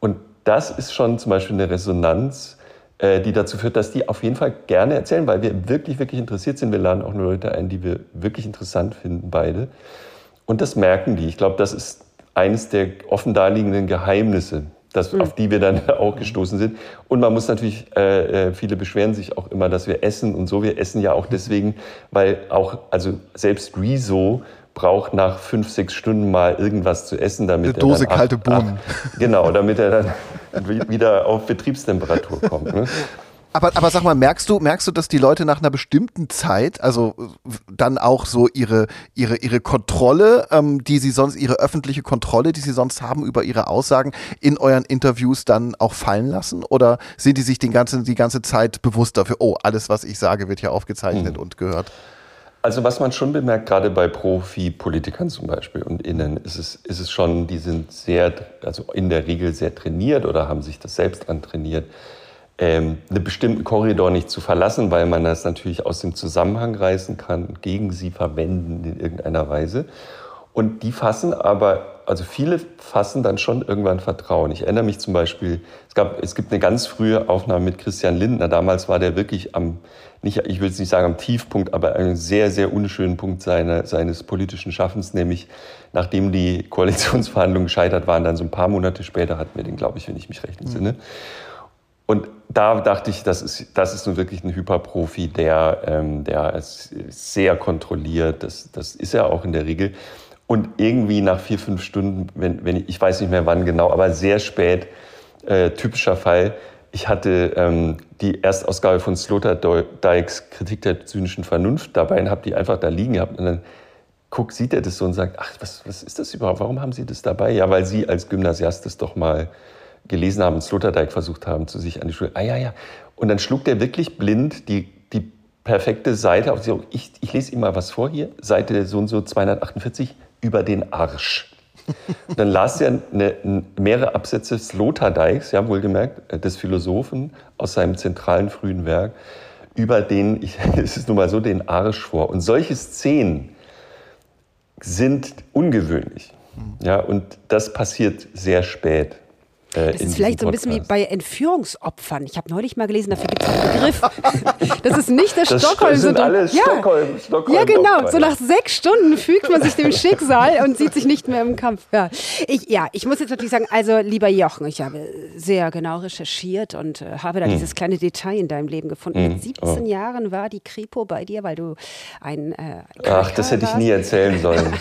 Und das ist schon zum Beispiel eine Resonanz, äh, die dazu führt, dass die auf jeden Fall gerne erzählen, weil wir wirklich, wirklich interessiert sind. Wir laden auch nur Leute ein, die wir wirklich interessant finden, beide. Und das merken die. Ich glaube, das ist eines der offen daliegenden Geheimnisse, das, auf die wir dann auch gestoßen sind. Und man muss natürlich, äh, äh, viele beschweren sich auch immer, dass wir essen und so. Wir essen ja auch deswegen, weil auch, also selbst Rezo braucht nach fünf, sechs Stunden mal irgendwas zu essen, damit Eine er Dose dann acht- kalte Bohnen. genau, damit er dann wieder auf Betriebstemperatur kommt. Ne? Aber, aber sag mal, merkst du, merkst du, dass die Leute nach einer bestimmten Zeit, also dann auch so ihre, ihre, ihre Kontrolle, ähm, die sie sonst, ihre öffentliche Kontrolle, die sie sonst haben über ihre Aussagen in euren Interviews dann auch fallen lassen? Oder sind die sich den ganzen, die ganze Zeit bewusst dafür, oh, alles, was ich sage, wird ja aufgezeichnet mhm. und gehört? Also was man schon bemerkt, gerade bei Profi-Politikern zum Beispiel und Innen, ist es, ist es schon, die sind sehr, also in der Regel sehr trainiert oder haben sich das selbst antrainiert, ähm, einen bestimmten Korridor nicht zu verlassen, weil man das natürlich aus dem Zusammenhang reißen kann, gegen sie verwenden in irgendeiner Weise. Und die fassen aber, also viele fassen dann schon irgendwann Vertrauen. Ich erinnere mich zum Beispiel, es, gab, es gibt eine ganz frühe Aufnahme mit Christian Lindner. Damals war der wirklich am nicht, ich will es nicht sagen am Tiefpunkt, aber einem sehr, sehr unschönen Punkt seine, seines politischen Schaffens, nämlich nachdem die Koalitionsverhandlungen gescheitert waren, dann so ein paar Monate später hatten wir den, glaube ich, wenn ich mich recht entsinne. Mhm. Und da dachte ich, das ist, das ist nun wirklich ein Hyperprofi, der, ähm, der ist sehr kontrolliert, das, das ist er auch in der Regel. Und irgendwie nach vier, fünf Stunden, wenn, wenn ich, ich weiß nicht mehr wann genau, aber sehr spät, äh, typischer Fall, ich hatte ähm, die Erstausgabe von Sloterdijks Kritik der zynischen Vernunft dabei und habe die einfach da liegen gehabt. Und dann guckt, sieht er das so und sagt, ach, was, was ist das überhaupt? Warum haben Sie das dabei? Ja, weil Sie als Gymnasiast das doch mal gelesen haben, Sloterdijk versucht haben, zu sich an die Schule. Ah ja, ja. Und dann schlug der wirklich blind die, die perfekte Seite auf. Ich, ich lese ihm mal was vor hier. Seite so und so 248 über den Arsch. Dann las er eine, mehrere Absätze Sloterdijks, ja wohlgemerkt, äh, des Philosophen aus seinem zentralen frühen Werk, über den, ich, es ist nun mal so, den Arsch vor. Und solche Szenen sind ungewöhnlich. Ja, und das passiert sehr spät. Äh, das ist vielleicht so ein bisschen wie bei Entführungsopfern. Ich habe neulich mal gelesen, dafür gibt es einen Begriff. das ist nicht das, das Stockholm-Syndrom. Ja. Stockholm, Stockholm ja, genau. So nach sechs Stunden fügt man sich dem Schicksal und sieht sich nicht mehr im Kampf. Ja. Ich, ja, ich muss jetzt natürlich sagen, also lieber Jochen, ich habe sehr genau recherchiert und äh, habe da hm. dieses kleine Detail in deinem Leben gefunden. Hm. Mit 17 oh. Jahren war die Kripo bei dir, weil du ein. Äh, Ach, das hätte ich nie erzählen sollen.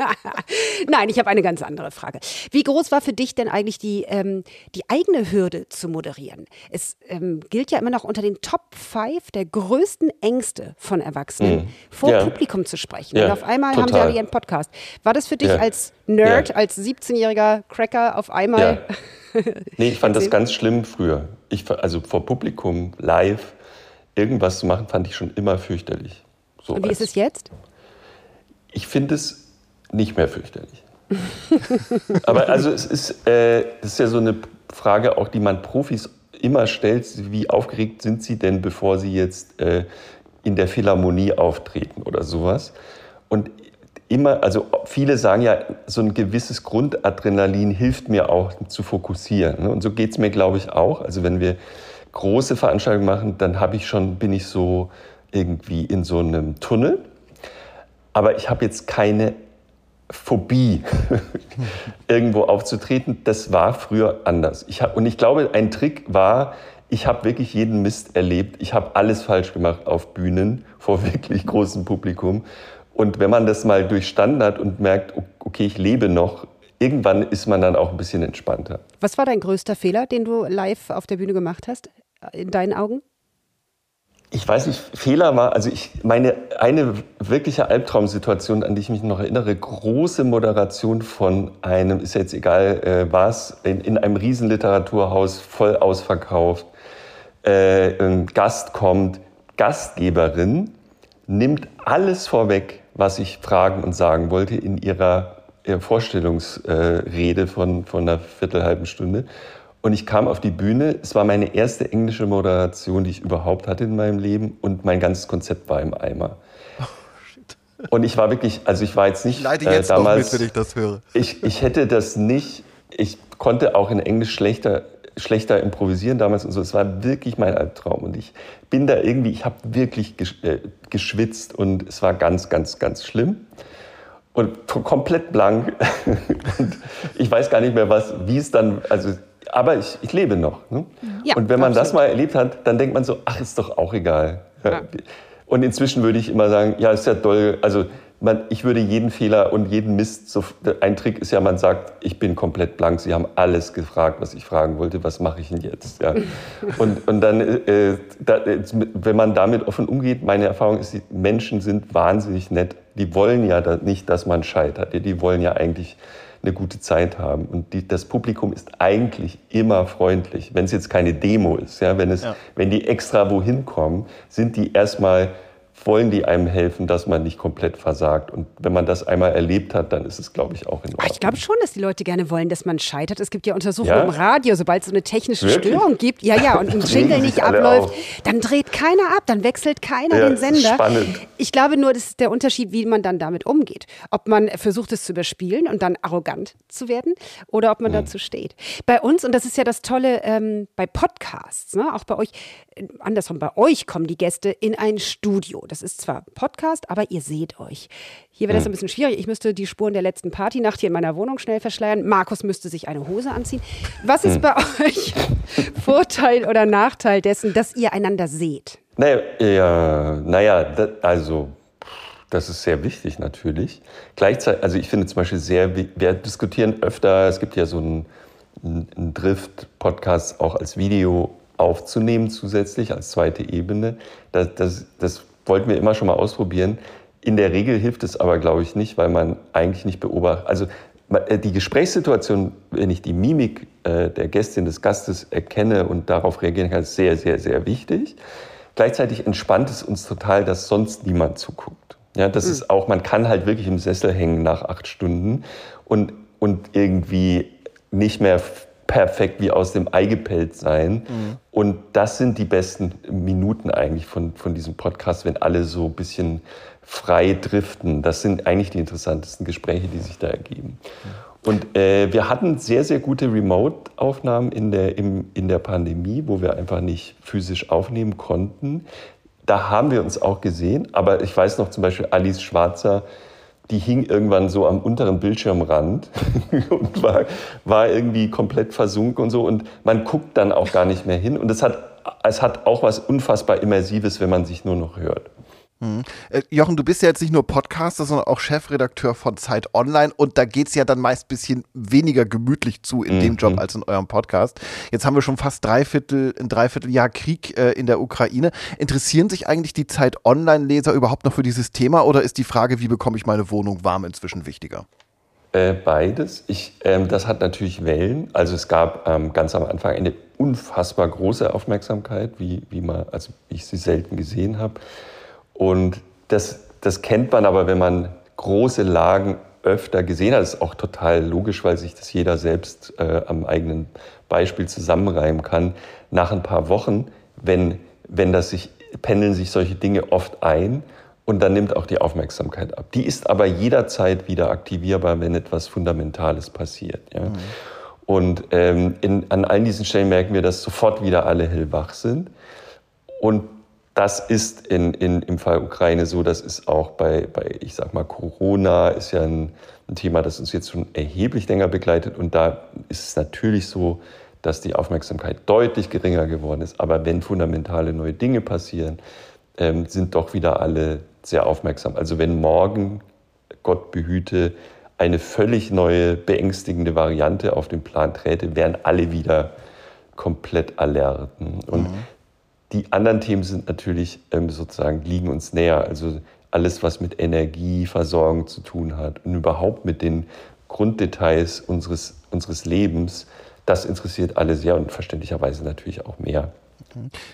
Nein, ich habe eine ganz andere Frage. Wie groß war für dich denn eigentlich die, ähm, die eigene Hürde zu moderieren. Es ähm, gilt ja immer noch unter den Top 5 der größten Ängste von Erwachsenen, mhm. vor ja. Publikum zu sprechen. Ja, Und auf einmal total. haben sie alle ihren Podcast. War das für dich ja. als Nerd, als 17-jähriger Cracker auf einmal? nee, ich fand das ganz schlimm früher. Ich, also vor Publikum, live, irgendwas zu machen, fand ich schon immer fürchterlich. So Und wie ist es jetzt? Ich finde es nicht mehr fürchterlich. Aber also es ist, äh, das ist ja so eine Frage auch, die man Profis immer stellt. Wie aufgeregt sind sie denn, bevor sie jetzt äh, in der Philharmonie auftreten oder sowas? Und immer, also viele sagen ja, so ein gewisses Grundadrenalin hilft mir auch zu fokussieren. Ne? Und so geht es mir, glaube ich, auch. Also wenn wir große Veranstaltungen machen, dann habe ich schon, bin ich so irgendwie in so einem Tunnel. Aber ich habe jetzt keine Phobie, irgendwo aufzutreten. Das war früher anders. Ich hab, und ich glaube, ein Trick war, ich habe wirklich jeden Mist erlebt. Ich habe alles falsch gemacht auf Bühnen vor wirklich großem Publikum. Und wenn man das mal durchstanden hat und merkt, okay, ich lebe noch, irgendwann ist man dann auch ein bisschen entspannter. Was war dein größter Fehler, den du live auf der Bühne gemacht hast, in deinen Augen? Ich weiß nicht, Fehler war, also ich meine, eine wirkliche Albtraumsituation, an die ich mich noch erinnere, große Moderation von einem, ist jetzt egal äh, was, in, in einem Riesenliteraturhaus, voll ausverkauft, äh, ein Gast kommt, Gastgeberin nimmt alles vorweg, was ich fragen und sagen wollte in ihrer, ihrer Vorstellungsrede von, von einer viertelhalben Stunde und ich kam auf die Bühne. Es war meine erste englische Moderation, die ich überhaupt hatte in meinem Leben. Und mein ganzes Konzept war im Eimer. Oh, shit. Und ich war wirklich, also ich war jetzt nicht. Ich leide jetzt äh, damals, mit, wenn ich das höre. Ich, ich hätte das nicht, ich konnte auch in Englisch schlechter, schlechter improvisieren damals und so. Es war wirklich mein Albtraum. Und ich bin da irgendwie, ich habe wirklich äh, geschwitzt und es war ganz, ganz, ganz schlimm und komplett blank. und ich weiß gar nicht mehr, was, wie es dann, also aber ich, ich lebe noch. Ne? Ja, und wenn man absolut. das mal erlebt hat, dann denkt man so, ach, ist doch auch egal. Ja. Und inzwischen würde ich immer sagen, ja, ist ja toll. Also man, ich würde jeden Fehler und jeden Mist, so, ein Trick ist ja, man sagt, ich bin komplett blank, Sie haben alles gefragt, was ich fragen wollte, was mache ich denn jetzt? Ja. Und, und dann, äh, da, wenn man damit offen umgeht, meine Erfahrung ist, die Menschen sind wahnsinnig nett. Die wollen ja nicht, dass man scheitert. Die wollen ja eigentlich eine gute Zeit haben. Und die, das Publikum ist eigentlich immer freundlich. Wenn es jetzt keine Demo ist, ja, wenn, es, ja. wenn die extra wohin kommen, sind die erstmal wollen die einem helfen, dass man nicht komplett versagt. Und wenn man das einmal erlebt hat, dann ist es, glaube ich, auch in Ordnung. Ich glaube schon, dass die Leute gerne wollen, dass man scheitert. Es gibt ja Untersuchungen ja? im Radio, sobald es so eine technische Wirklich? Störung gibt, ja, ja, und ein Jingle nicht abläuft, dann dreht keiner ab, dann wechselt keiner ja, den Sender. Spannend. Ich glaube nur, das ist der Unterschied, wie man dann damit umgeht. Ob man versucht, es zu überspielen und dann arrogant zu werden oder ob man mhm. dazu steht. Bei uns, und das ist ja das Tolle ähm, bei Podcasts, ne, auch bei euch, äh, andersrum, bei euch kommen die Gäste in ein Studio. Das ist zwar Podcast, aber ihr seht euch. Hier wäre das hm. ein bisschen schwierig. Ich müsste die Spuren der letzten Partynacht hier in meiner Wohnung schnell verschleiern. Markus müsste sich eine Hose anziehen. Was ist hm. bei euch Vorteil oder Nachteil dessen, dass ihr einander seht? Naja, ja, naja also das ist sehr wichtig natürlich. Gleichzeitig, also ich finde zum Beispiel sehr, wir diskutieren öfter, es gibt ja so einen, einen Drift-Podcast auch als Video aufzunehmen zusätzlich als zweite Ebene. Das, das, das wollten wir immer schon mal ausprobieren. In der Regel hilft es aber, glaube ich, nicht, weil man eigentlich nicht beobachtet. Also äh, die Gesprächssituation, wenn ich die Mimik äh, der Gästin, des Gastes erkenne und darauf reagieren kann, ist sehr, sehr, sehr wichtig. Gleichzeitig entspannt es uns total, dass sonst niemand zuguckt. Ja, das mhm. ist auch, man kann halt wirklich im Sessel hängen nach acht Stunden und, und irgendwie nicht mehr perfekt wie aus dem Ei gepellt sein. Mhm. Und das sind die besten Minuten eigentlich von, von diesem Podcast, wenn alle so ein bisschen frei driften. Das sind eigentlich die interessantesten Gespräche, die sich da ergeben. Und äh, wir hatten sehr, sehr gute Remote-Aufnahmen in der, im, in der Pandemie, wo wir einfach nicht physisch aufnehmen konnten. Da haben wir uns auch gesehen. Aber ich weiß noch zum Beispiel Alice Schwarzer, die hing irgendwann so am unteren Bildschirmrand und war, war irgendwie komplett versunken und so. Und man guckt dann auch gar nicht mehr hin. Und es hat, es hat auch was unfassbar Immersives, wenn man sich nur noch hört. Mhm. Äh, Jochen, du bist ja jetzt nicht nur Podcaster, sondern auch Chefredakteur von Zeit Online und da geht es ja dann meist ein bisschen weniger gemütlich zu in mhm. dem Job als in eurem Podcast. Jetzt haben wir schon fast dreiviertel, ein Dreivierteljahr Krieg äh, in der Ukraine. Interessieren sich eigentlich die Zeit Online-Leser überhaupt noch für dieses Thema oder ist die Frage, wie bekomme ich meine Wohnung warm, inzwischen wichtiger? Äh, beides. Ich, ähm, das hat natürlich Wellen. Also es gab ähm, ganz am Anfang eine unfassbar große Aufmerksamkeit, wie, wie, man, also wie ich sie selten gesehen habe. Und das, das kennt man aber, wenn man große Lagen öfter gesehen hat. Das ist auch total logisch, weil sich das jeder selbst äh, am eigenen Beispiel zusammenreimen kann. Nach ein paar Wochen, wenn, wenn das sich, pendeln sich solche Dinge oft ein und dann nimmt auch die Aufmerksamkeit ab. Die ist aber jederzeit wieder aktivierbar, wenn etwas Fundamentales passiert. Ja? Mhm. Und ähm, in, an allen diesen Stellen merken wir, dass sofort wieder alle hellwach sind. Und das ist in, in, im Fall Ukraine so, das ist auch bei, bei, ich sag mal, Corona ist ja ein, ein Thema, das uns jetzt schon erheblich länger begleitet. Und da ist es natürlich so, dass die Aufmerksamkeit deutlich geringer geworden ist. Aber wenn fundamentale neue Dinge passieren, ähm, sind doch wieder alle sehr aufmerksam. Also wenn morgen, Gott behüte, eine völlig neue, beängstigende Variante auf den Plan träte, wären alle wieder komplett alert. Und mhm. Die anderen Themen sind natürlich ähm, sozusagen, liegen uns näher. Also alles, was mit Energieversorgung zu tun hat und überhaupt mit den Grunddetails unseres, unseres Lebens, das interessiert alle sehr und verständlicherweise natürlich auch mehr.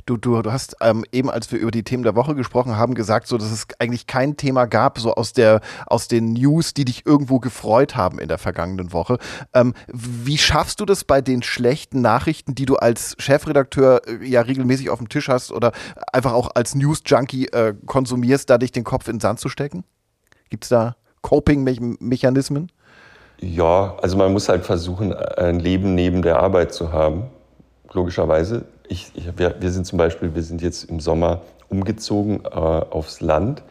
Du, du, du hast ähm, eben, als wir über die Themen der Woche gesprochen haben, gesagt, so dass es eigentlich kein Thema gab, so aus der aus den News, die dich irgendwo gefreut haben in der vergangenen Woche. Ähm, wie schaffst du das bei den schlechten Nachrichten, die du als Chefredakteur äh, ja regelmäßig auf dem Tisch hast oder einfach auch als News-Junkie äh, konsumierst, da dich den Kopf in den Sand zu stecken? Gibt es da Coping-Mechanismen? Ja, also man muss halt versuchen, ein Leben neben der Arbeit zu haben, logischerweise ich, ich, wir, wir, sind zum Beispiel, wir sind jetzt im Sommer umgezogen äh, aufs Land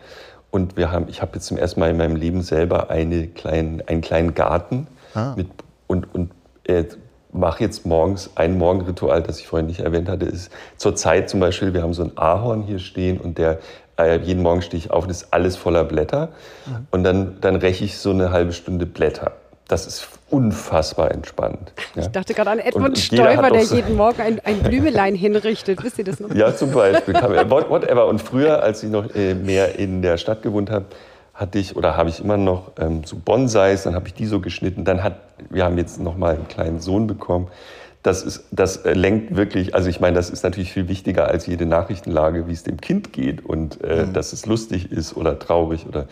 und wir haben, ich habe jetzt zum ersten Mal in meinem Leben selber eine kleinen, einen kleinen Garten ah. mit, und, und äh, mache jetzt morgens ein Morgenritual, das ich vorhin nicht erwähnt hatte, ist zur Zeit zum Beispiel, wir haben so ein Ahorn hier stehen und der äh, jeden Morgen stehe ich auf und ist alles voller Blätter. Mhm. Und dann, dann räche ich so eine halbe Stunde Blätter. Das ist unfassbar entspannt. Ja. Ich dachte gerade an Edmund und Stoiber, der so jeden Morgen ein, ein Blümelein hinrichtet. Wisst ihr das noch? Ja, zum Beispiel. Whatever. Und früher, als ich noch äh, mehr in der Stadt gewohnt habe, hatte ich oder habe ich immer noch ähm, so Bonsais, dann habe ich die so geschnitten. Dann hat, wir haben jetzt noch mal einen kleinen Sohn bekommen das, ist, das äh, lenkt wirklich, also ich meine, das ist natürlich viel wichtiger als jede Nachrichtenlage, wie es dem Kind geht und äh, mhm. dass es lustig ist oder traurig oder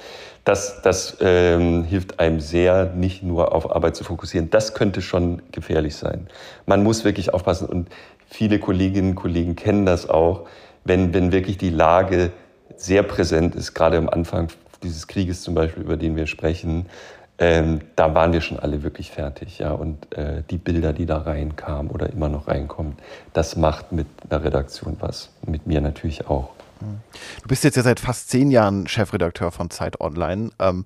das, das ähm, hilft einem sehr, nicht nur auf Arbeit zu fokussieren. Das könnte schon gefährlich sein. Man muss wirklich aufpassen und viele Kolleginnen und Kollegen kennen das auch, wenn, wenn wirklich die Lage sehr präsent ist, gerade am Anfang dieses Krieges zum Beispiel, über den wir sprechen, ähm, da waren wir schon alle wirklich fertig. Ja? Und äh, die Bilder, die da reinkamen oder immer noch reinkommen, das macht mit einer Redaktion was. Mit mir natürlich auch. Du bist jetzt ja seit fast zehn Jahren Chefredakteur von Zeit Online. Ähm,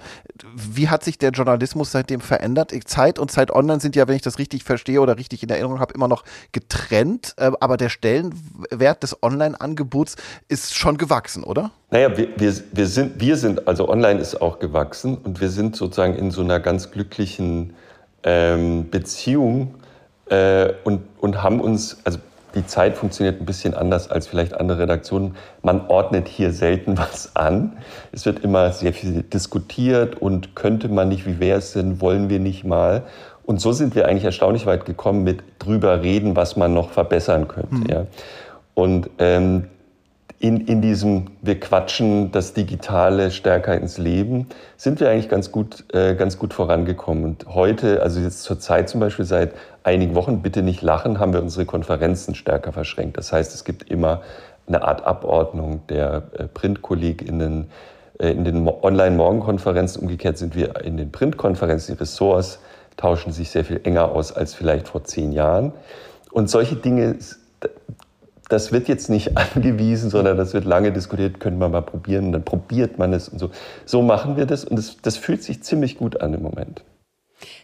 wie hat sich der Journalismus seitdem verändert? Zeit und Zeit Online sind ja, wenn ich das richtig verstehe oder richtig in Erinnerung habe, immer noch getrennt. Äh, aber der Stellenwert des Online-Angebots ist schon gewachsen, oder? Naja, wir, wir, wir, sind, wir sind, also online ist auch gewachsen und wir sind sozusagen in so einer ganz glücklichen ähm, Beziehung äh, und, und haben uns, also die Zeit funktioniert ein bisschen anders als vielleicht andere Redaktionen. Man ordnet hier selten was an. Es wird immer sehr viel diskutiert und könnte man nicht, wie wäre es denn, wollen wir nicht mal. Und so sind wir eigentlich erstaunlich weit gekommen mit drüber reden, was man noch verbessern könnte. Mhm. Ja. Und ähm, in, in diesem, wir quatschen das Digitale stärker ins Leben, sind wir eigentlich ganz gut, äh, ganz gut vorangekommen. Und heute, also jetzt zur Zeit zum Beispiel seit einigen Wochen, bitte nicht lachen, haben wir unsere Konferenzen stärker verschränkt. Das heißt, es gibt immer eine Art Abordnung der äh, PrintkollegInnen äh, in den Online-Morgenkonferenzen. Umgekehrt sind wir in den Printkonferenzen, die Ressorts tauschen sich sehr viel enger aus als vielleicht vor zehn Jahren. Und solche Dinge das wird jetzt nicht angewiesen, sondern das wird lange diskutiert, könnte man mal probieren, dann probiert man es und so. So machen wir das und das, das fühlt sich ziemlich gut an im Moment.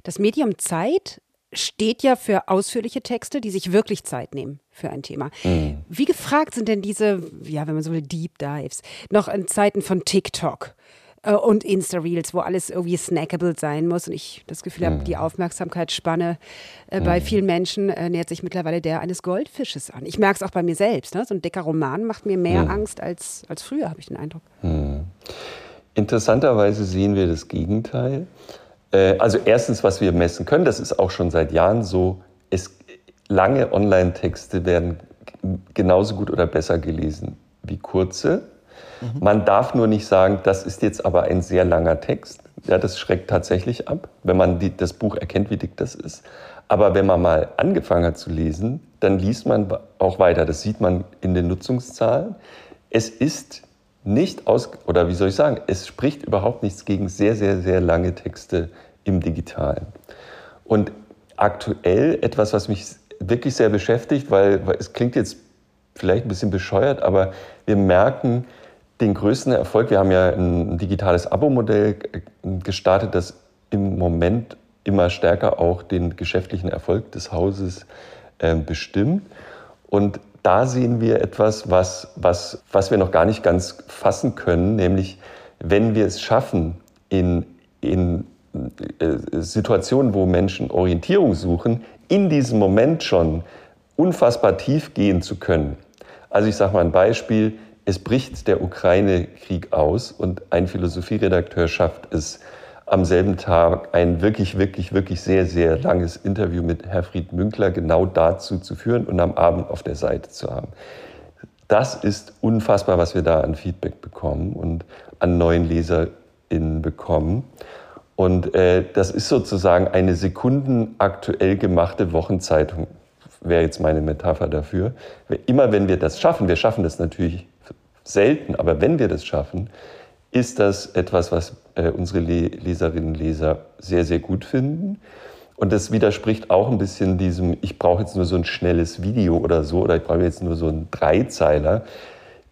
Das Medium Zeit steht ja für ausführliche Texte, die sich wirklich Zeit nehmen für ein Thema. Mhm. Wie gefragt sind denn diese, ja, wenn man so will, Deep Dives, noch in Zeiten von TikTok? Äh, und Insta-Reels, wo alles irgendwie snackable sein muss. Und ich das Gefühl habe, mhm. die Aufmerksamkeitsspanne äh, bei mhm. vielen Menschen äh, nähert sich mittlerweile der eines Goldfisches an. Ich merke es auch bei mir selbst. Ne? So ein dicker Roman macht mir mehr mhm. Angst als, als früher, habe ich den Eindruck. Mhm. Interessanterweise sehen wir das Gegenteil. Äh, also erstens, was wir messen können, das ist auch schon seit Jahren so, es, lange Online-Texte werden genauso gut oder besser gelesen wie kurze. Mhm. Man darf nur nicht sagen, das ist jetzt aber ein sehr langer Text. Ja, das schreckt tatsächlich ab, wenn man die, das Buch erkennt, wie dick das ist. Aber wenn man mal angefangen hat zu lesen, dann liest man auch weiter. Das sieht man in den Nutzungszahlen. Es ist nicht aus, oder wie soll ich sagen, es spricht überhaupt nichts gegen sehr, sehr, sehr lange Texte im Digitalen. Und aktuell etwas, was mich wirklich sehr beschäftigt, weil, weil es klingt jetzt vielleicht ein bisschen bescheuert, aber wir merken, den größten Erfolg, wir haben ja ein digitales Abo-Modell gestartet, das im Moment immer stärker auch den geschäftlichen Erfolg des Hauses äh, bestimmt. Und da sehen wir etwas, was, was, was wir noch gar nicht ganz fassen können, nämlich wenn wir es schaffen, in, in äh, Situationen, wo Menschen Orientierung suchen, in diesem Moment schon unfassbar tief gehen zu können. Also ich sage mal ein Beispiel, es bricht der Ukraine-Krieg aus und ein Philosophieredakteur schafft es, am selben Tag ein wirklich, wirklich, wirklich sehr, sehr langes Interview mit Herfried Münkler genau dazu zu führen und am Abend auf der Seite zu haben. Das ist unfassbar, was wir da an Feedback bekommen und an neuen LeserInnen bekommen. Und äh, das ist sozusagen eine sekundenaktuell gemachte Wochenzeitung, wäre jetzt meine Metapher dafür. Immer wenn wir das schaffen, wir schaffen das natürlich selten, aber wenn wir das schaffen, ist das etwas, was äh, unsere Leserinnen und Leser sehr, sehr gut finden. Und das widerspricht auch ein bisschen diesem, ich brauche jetzt nur so ein schnelles Video oder so, oder ich brauche jetzt nur so einen Dreizeiler.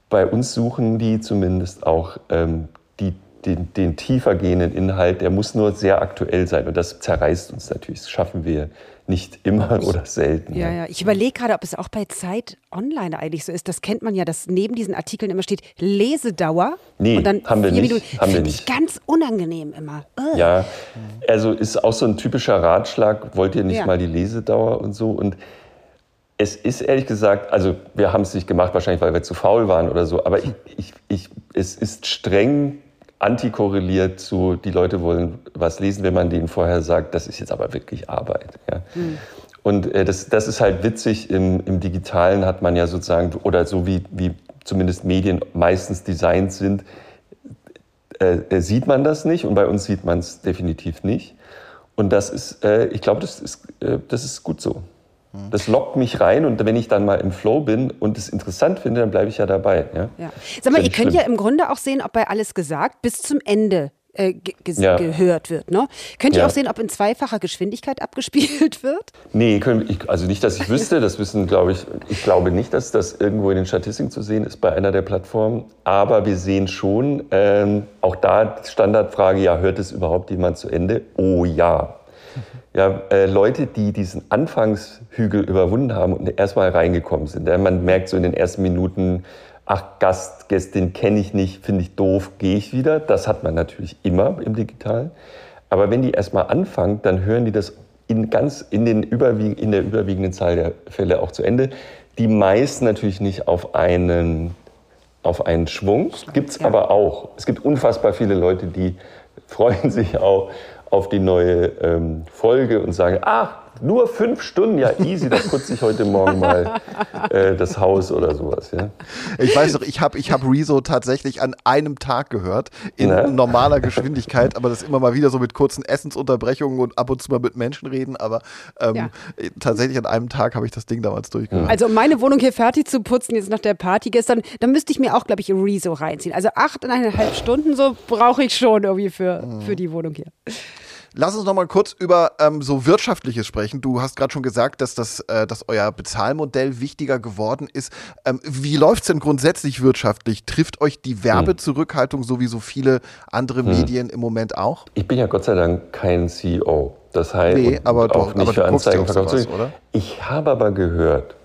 Bei uns suchen die zumindest auch ähm, die den, den tiefer gehenden Inhalt, der muss nur sehr aktuell sein. Und das zerreißt uns natürlich. Das schaffen wir nicht immer oder selten. Ja, ja. Ich überlege gerade, ob es auch bei Zeit Online eigentlich so ist. Das kennt man ja, dass neben diesen Artikeln immer steht Lesedauer. Nee, und dann haben wir nicht. Minuten. Haben wir nicht. ich ganz unangenehm immer. Ugh. Ja, also ist auch so ein typischer Ratschlag, wollt ihr nicht ja. mal die Lesedauer und so. Und es ist ehrlich gesagt, also wir haben es nicht gemacht, wahrscheinlich weil wir zu faul waren oder so, aber ich, ich, ich, es ist streng antikorreliert zu, die Leute wollen was lesen, wenn man denen vorher sagt, das ist jetzt aber wirklich Arbeit. Ja. Mhm. Und äh, das, das ist halt witzig, im, im Digitalen hat man ja sozusagen, oder so wie, wie zumindest Medien meistens designt sind, äh, äh sieht man das nicht und bei uns sieht man es definitiv nicht. Und das ist, äh, ich glaube, das ist, äh, das ist gut so. Das lockt mich rein und wenn ich dann mal im Flow bin und es interessant finde, dann bleibe ich ja dabei. Ja? ja. Sag mal, ihr könnt ja im Grunde auch sehen, ob bei alles gesagt bis zum Ende äh, ge ja. gehört wird. Ne? Könnt ihr ja. auch sehen, ob in zweifacher Geschwindigkeit abgespielt wird? Nee, ich, also nicht, dass ich wüsste. Das wissen, glaube ich, ich glaube nicht, dass das irgendwo in den Statistiken zu sehen ist bei einer der Plattformen. Aber wir sehen schon, ähm, auch da Standardfrage, ja, hört es überhaupt jemand zu Ende? Oh ja. Ja, äh, Leute, die diesen Anfangshügel überwunden haben und erstmal reingekommen sind. Ja, man merkt so in den ersten Minuten, ach, Gast, Gästin kenne ich nicht, finde ich doof, gehe ich wieder. Das hat man natürlich immer im Digitalen. Aber wenn die erstmal anfangen, dann hören die das in, ganz, in, den überwieg in der überwiegenden Zahl der Fälle auch zu Ende. Die meisten natürlich nicht auf einen, auf einen Schwung, gibt es ja. aber auch. Es gibt unfassbar viele Leute, die freuen sich auch auf die neue ähm, Folge und sagen, ach, nur fünf Stunden, ja easy, da putze ich heute Morgen mal äh, das Haus oder sowas. Ja. Ich weiß noch, ich habe ich hab Rezo tatsächlich an einem Tag gehört, in Na? normaler Geschwindigkeit, aber das immer mal wieder so mit kurzen Essensunterbrechungen und ab und zu mal mit Menschen reden, aber ähm, ja. tatsächlich an einem Tag habe ich das Ding damals durchgehört. Also um meine Wohnung hier fertig zu putzen, jetzt nach der Party gestern, dann müsste ich mir auch, glaube ich, Rezo reinziehen. Also achteinhalb Stunden so brauche ich schon irgendwie für, für die Wohnung hier. Lass uns noch mal kurz über ähm, so Wirtschaftliches sprechen. Du hast gerade schon gesagt, dass, das, äh, dass euer Bezahlmodell wichtiger geworden ist. Ähm, wie läuft es denn grundsätzlich wirtschaftlich? Trifft euch die Werbezurückhaltung so wie so viele andere hm. Medien im Moment auch? Ich bin ja Gott sei Dank kein CEO. Das heißt, nee, aber auch doch, nicht aber für Anzeigen verkauft. Ich habe aber gehört,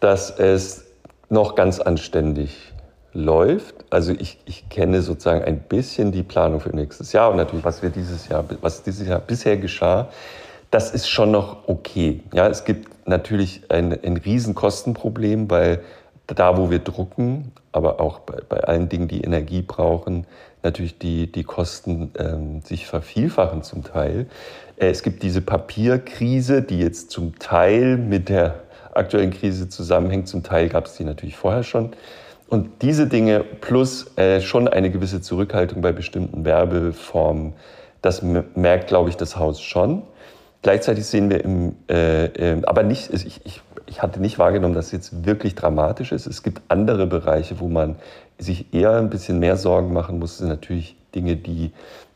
dass es noch ganz anständig läuft. Also ich, ich kenne sozusagen ein bisschen die Planung für nächstes Jahr und natürlich, was wir dieses Jahr, was dieses Jahr bisher geschah, das ist schon noch okay. Ja, es gibt natürlich ein, ein Riesenkostenproblem, weil da, wo wir drucken, aber auch bei, bei allen Dingen, die Energie brauchen, natürlich die, die Kosten ähm, sich vervielfachen zum Teil. Äh, es gibt diese Papierkrise, die jetzt zum Teil mit der aktuellen Krise zusammenhängt. Zum Teil gab es die natürlich vorher schon. Und diese Dinge plus äh, schon eine gewisse Zurückhaltung bei bestimmten Werbeformen, das merkt, glaube ich, das Haus schon. Gleichzeitig sehen wir im, äh, äh, aber nicht, ich, ich, ich hatte nicht wahrgenommen, dass es jetzt wirklich dramatisch ist. Es gibt andere Bereiche, wo man sich eher ein bisschen mehr Sorgen machen muss. Das sind natürlich Dinge, die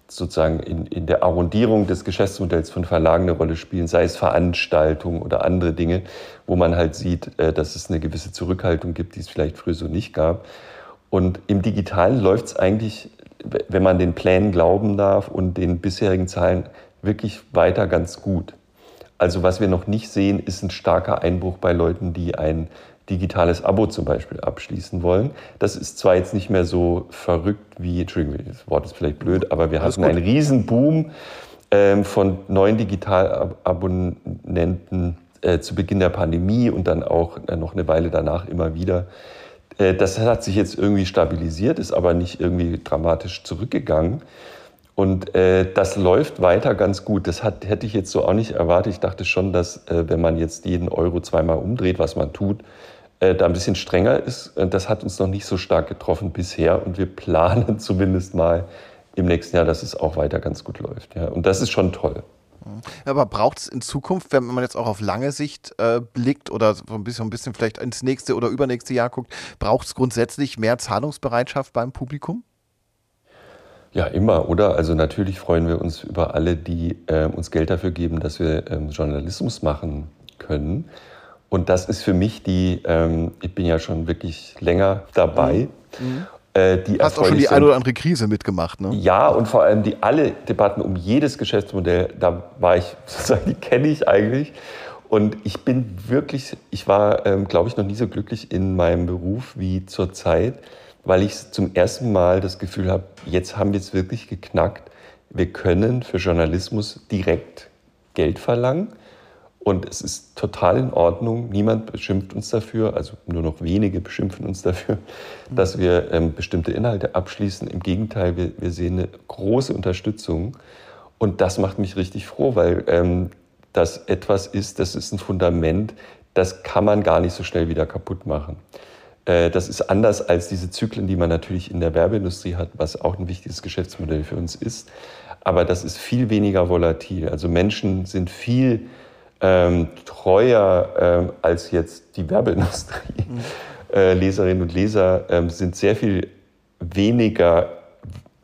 sozusagen in, in der Arrondierung des Geschäftsmodells von Verlagen eine Rolle spielen, sei es Veranstaltungen oder andere Dinge, wo man halt sieht, äh, dass es eine gewisse Zurückhaltung gibt, die es vielleicht früher so nicht gab. Und im Digitalen läuft es eigentlich, wenn man den Plänen glauben darf und den bisherigen Zahlen, wirklich weiter ganz gut. Also was wir noch nicht sehen, ist ein starker Einbruch bei Leuten, die ein digitales Abo zum Beispiel abschließen wollen. Das ist zwar jetzt nicht mehr so verrückt wie, Entschuldigung, das Wort ist vielleicht blöd, aber wir hatten einen Riesenboom ähm, von neuen Digitalabonnenten äh, zu Beginn der Pandemie und dann auch äh, noch eine Weile danach immer wieder. Äh, das hat sich jetzt irgendwie stabilisiert, ist aber nicht irgendwie dramatisch zurückgegangen. Und äh, das läuft weiter ganz gut. Das hat, hätte ich jetzt so auch nicht erwartet. Ich dachte schon, dass äh, wenn man jetzt jeden Euro zweimal umdreht, was man tut, da ein bisschen strenger ist. Das hat uns noch nicht so stark getroffen bisher und wir planen zumindest mal im nächsten Jahr, dass es auch weiter ganz gut läuft. Ja. Und das ist schon toll. Aber braucht es in Zukunft, wenn man jetzt auch auf lange Sicht äh, blickt oder so ein bisschen, ein bisschen vielleicht ins nächste oder übernächste Jahr guckt, braucht es grundsätzlich mehr Zahlungsbereitschaft beim Publikum? Ja, immer, oder? Also natürlich freuen wir uns über alle, die äh, uns Geld dafür geben, dass wir ähm, Journalismus machen können. Und das ist für mich die, ähm, ich bin ja schon wirklich länger dabei. Mhm. äh, die Hast auch schon die eine oder andere Krise mitgemacht, ne? Ja, und vor allem die alle Debatten um jedes Geschäftsmodell, da war ich sozusagen, die kenne ich eigentlich. Und ich bin wirklich, ich war, ähm, glaube ich, noch nie so glücklich in meinem Beruf wie zurzeit, weil ich zum ersten Mal das Gefühl habe, jetzt haben wir es wirklich geknackt. Wir können für Journalismus direkt Geld verlangen. Und es ist total in Ordnung. Niemand beschimpft uns dafür, also nur noch wenige beschimpfen uns dafür, dass wir ähm, bestimmte Inhalte abschließen. Im Gegenteil, wir, wir sehen eine große Unterstützung. Und das macht mich richtig froh, weil ähm, das etwas ist, das ist ein Fundament, das kann man gar nicht so schnell wieder kaputt machen. Äh, das ist anders als diese Zyklen, die man natürlich in der Werbeindustrie hat, was auch ein wichtiges Geschäftsmodell für uns ist. Aber das ist viel weniger volatil. Also Menschen sind viel ähm, treuer ähm, als jetzt die Werbeindustrie. Äh, Leserinnen und Leser ähm, sind sehr viel weniger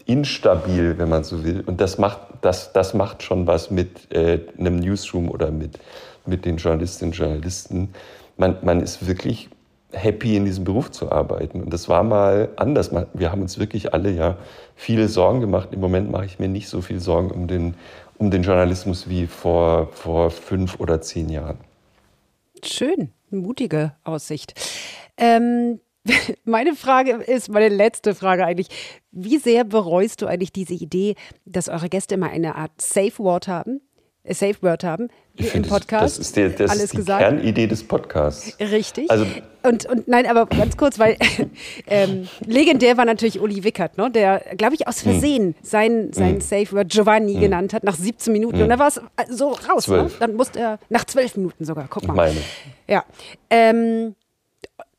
instabil, wenn man so will. Und das macht, das, das macht schon was mit äh, einem Newsroom oder mit, mit den Journalistinnen und Journalisten. Man, man ist wirklich happy, in diesem Beruf zu arbeiten. Und das war mal anders. Wir haben uns wirklich alle ja viele Sorgen gemacht. Im Moment mache ich mir nicht so viel Sorgen um den, um den Journalismus wie vor, vor fünf oder zehn Jahren. Schön, mutige Aussicht. Ähm, meine Frage ist, meine letzte Frage eigentlich. Wie sehr bereust du eigentlich diese Idee, dass eure Gäste immer eine Art Safe Word haben? Äh, Safe Word haben Ich im das- Podcast? Das ist, der, das Alles ist die gesagt? Kernidee des Podcasts. Richtig. Also- und, und nein, aber ganz kurz, weil ähm, legendär war natürlich Uli Wickert, ne? der, glaube ich, aus Hm. Versehen sein, sein Safe Word Giovanni genannt hat nach 17 Minuten. Und da war es so raus. Ne? Hm. Dann musste er nach 12 Minuten sogar. Guck mal. meine. Ja. Ähm,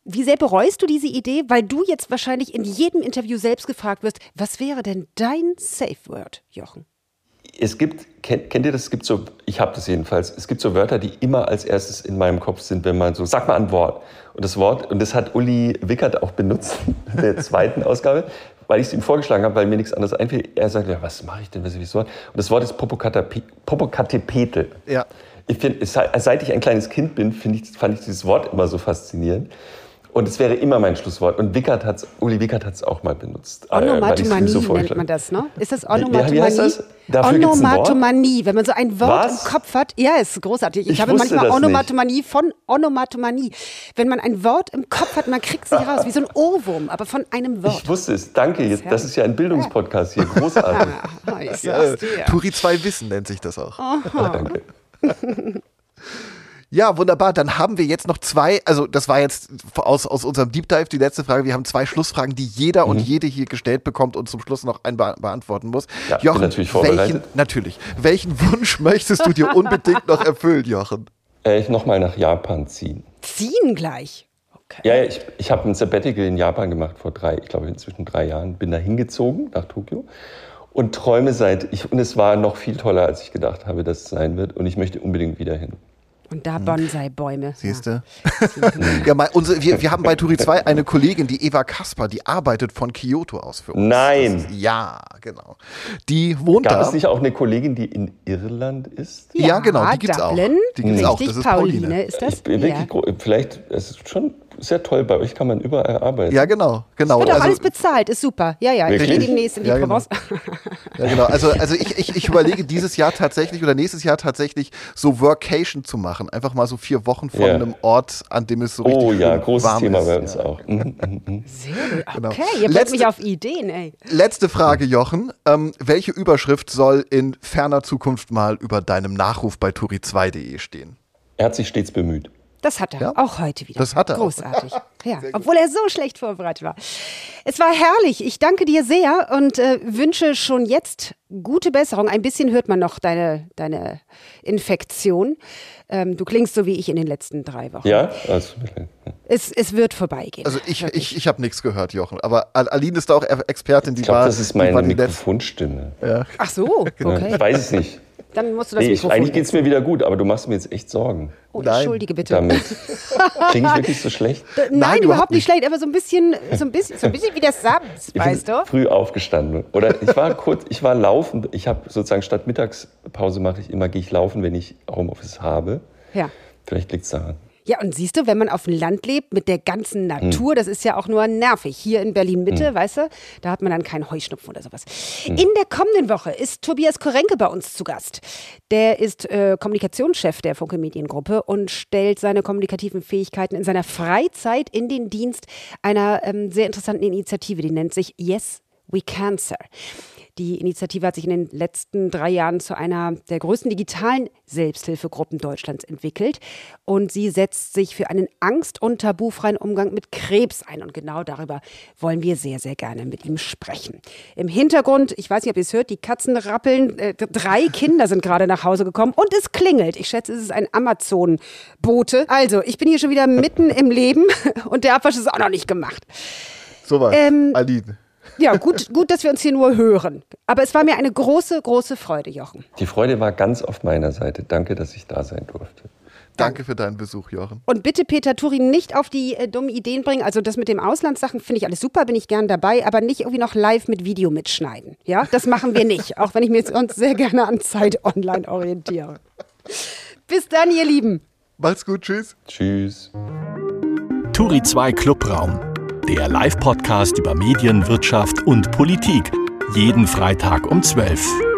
wie sehr bereust du diese Idee? Weil du jetzt wahrscheinlich in jedem Interview selbst gefragt wirst, was wäre denn dein Safe Word, Jochen? Es gibt, kennt, kennt ihr das? Es gibt so, ich habe das jedenfalls, es gibt so Wörter, die immer als erstes in meinem Kopf sind, wenn man so, sag mal ein Wort. Und das Wort, und das hat Uli Wickert auch benutzt in der zweiten Ausgabe, weil ich es ihm vorgeschlagen habe, weil mir nichts anderes einfiel. Er sagt, ja, was mache ich denn, was das Wort? Und das Wort ist Popocatépetl. Ja. Ich finde, seit ich ein kleines Kind bin, ich, fand ich dieses Wort immer so faszinierend. Und es wäre immer mein Schlusswort. Und Wickert hat's, Uli Wickert hat es auch mal benutzt. äh, Onomatomanie so nennt man das, ne? Ist das Wie- Onomatomanie? wie heißt das? Dafür? Onomatomanie, wenn man so ein Wort Was? im Kopf hat. Ja, ist großartig. Ich, Ich habe manchmal das nicht. Onomatomanie von Onomatomanie. Wenn man ein Wort im Kopf hat, man kriegt sie raus, wie so ein Ohrwurm, aber von einem Wort. Ich wusste es. Danke. Jetzt, das ist ja ein Bildungspodcast hier. Großartig. Ah, ich Äh, sag's dir. Turi 2 Wissen nennt sich das auch. Danke. Ja, wunderbar. Dann haben wir jetzt noch zwei, also das war jetzt aus, aus unserem Deep Dive die letzte Frage. Wir haben zwei Schlussfragen, die jeder und jede hier gestellt bekommt und zum Schluss noch ein be beantworten muss. Mhm. Ja, bin natürlich vorbereitet. Welchen, natürlich. Welchen Wunsch möchtest du dir unbedingt noch erfüllen, Jochen? Äh, ich nochmal nach Japan ziehen. Ziehen gleich. Okay. Ja, ja, ich, ich habe ein Sabbatical in Japan gemacht vor drei, ich glaube inzwischen drei Jahren. Bin da hingezogen nach Tokio und träume seit, ich, und es war noch viel toller, als ich gedacht habe, dass es sein wird. Und ich möchte unbedingt wieder hin. Und da Bonsai-Bäume. Siehst du? ja, mein, unsere, wir, wir haben bei Turi 2 eine Kollegin, die Eva Kasper, die arbeitet von Kyoto aus für uns. Nein. Ist, ja, genau. Die wohnt Gab da. es nicht auch eine Kollegin, die in Irland ist? Ja, genau, die gibt's auch. Dublin. Die gibt's auch. Richtig, Das ist Pauline. Pauline. ist das? Ich ja. wirklich, vielleicht, es ist schon sehr toll, bei euch kann man überall arbeiten. Ja, genau, genau. Wird auch Also- alles bezahlt, ist super. Ja, ja, ich gehe demnächst in die Ja, genau. Provence. Ja, genau. Also, also ich, ich, ich überlege dieses Jahr tatsächlich oder nächstes Jahr tatsächlich so Workation zu machen. Einfach mal so vier Wochen von Ja. einem Ort, an dem es so richtig Oh ja, großes warm Thema ist. bei uns Ja. auch. Mhm, mhm, mhm. Sehr gut. Genau. Okay, ihr bringt mich auf Ideen, ey. Letzte Frage, Jochen. Ähm, welche Überschrift soll in ferner Zukunft mal über deinem Nachruf bei turi2.de stehen? Er hat sich stets bemüht. Das hat er, Ja? auch heute wieder. Das hat er. Großartig. Ja, obwohl er so schlecht vorbereitet war. Es war herrlich. Ich danke dir sehr und äh, wünsche schon jetzt gute Besserung. Ein bisschen hört man noch deine, deine Infektion. Ähm, du klingst so wie ich in den letzten drei Wochen. Ja? Also, Es, es wird vorbeigehen. Also ich, ich, ich habe nichts gehört, Jochen. Aber Al- Aline ist da auch Expertin, die ich glaube, war, das ist meine. Mikrofonstimme. Ach so, okay. Ich weiß es nicht. Dann musst du das Nee, Mikrofon eigentlich geht es mir wieder gut, aber du machst mir jetzt echt Sorgen Oh, Nein. entschuldige bitte. damit. Klinge ich wirklich so schlecht? Nein, Nein, überhaupt nicht schlecht, aber so ein bisschen, so ein bisschen, so ein bisschen wie der Sams, Ich weißt bin du? früh aufgestanden. Oder ich war kurz, ich war laufen. Ich habe sozusagen statt Mittagspause mache ich immer, gehe ich laufen, wenn ich Homeoffice habe. Ja. Vielleicht liegt es daran. Ja, und siehst du, wenn man auf dem Land lebt mit der ganzen Natur, hm. das ist ja auch nur nervig. Hier in Berlin-Mitte, hm. weißt du, da hat man dann keinen Heuschnupfen oder sowas. Hm. In der kommenden Woche ist Tobias Korenke bei uns zu Gast. Der ist äh, Kommunikationschef der Funke Mediengruppe und stellt seine kommunikativen Fähigkeiten in seiner Freizeit in den Dienst einer ähm, sehr interessanten Initiative, die nennt sich Yes We Cancer. Die Initiative hat sich in den letzten drei Jahren zu einer der größten digitalen Selbsthilfegruppen Deutschlands entwickelt. Und sie setzt sich für einen angst- und tabufreien Umgang mit Krebs ein. Und genau darüber wollen wir sehr, sehr gerne mit ihm sprechen. Im Hintergrund, ich weiß nicht, ob ihr es hört, die Katzen rappeln. Äh, drei Kinder sind gerade nach Hause gekommen und es klingelt. Ich schätze, es ist ein Amazon-Bote. Also, ich bin hier schon wieder mitten im Leben und der Abwasch ist auch noch nicht gemacht. Soweit. Ähm, Aline. Ja, gut, gut, dass wir uns hier nur hören. Aber es war mir eine große, große Freude, Jochen. Die Freude war ganz auf meiner Seite. Danke, dass ich da sein durfte. Danke für deinen Besuch, Jochen. Und bitte Peter Turin nicht auf die äh, dummen Ideen bringen. Also das mit dem Auslandssachen finde ich alles super, bin ich gern dabei, aber nicht irgendwie noch live mit Video mitschneiden. Ja, das machen wir nicht, auch wenn ich mich sonst sehr gerne an Zeit online orientiere. Bis dann, ihr Lieben. Macht's gut, tschüss. Tschüss. Turi 2 Clubraum der Live-Podcast über Medien, Wirtschaft und Politik. Jeden Freitag um 12 Uhr.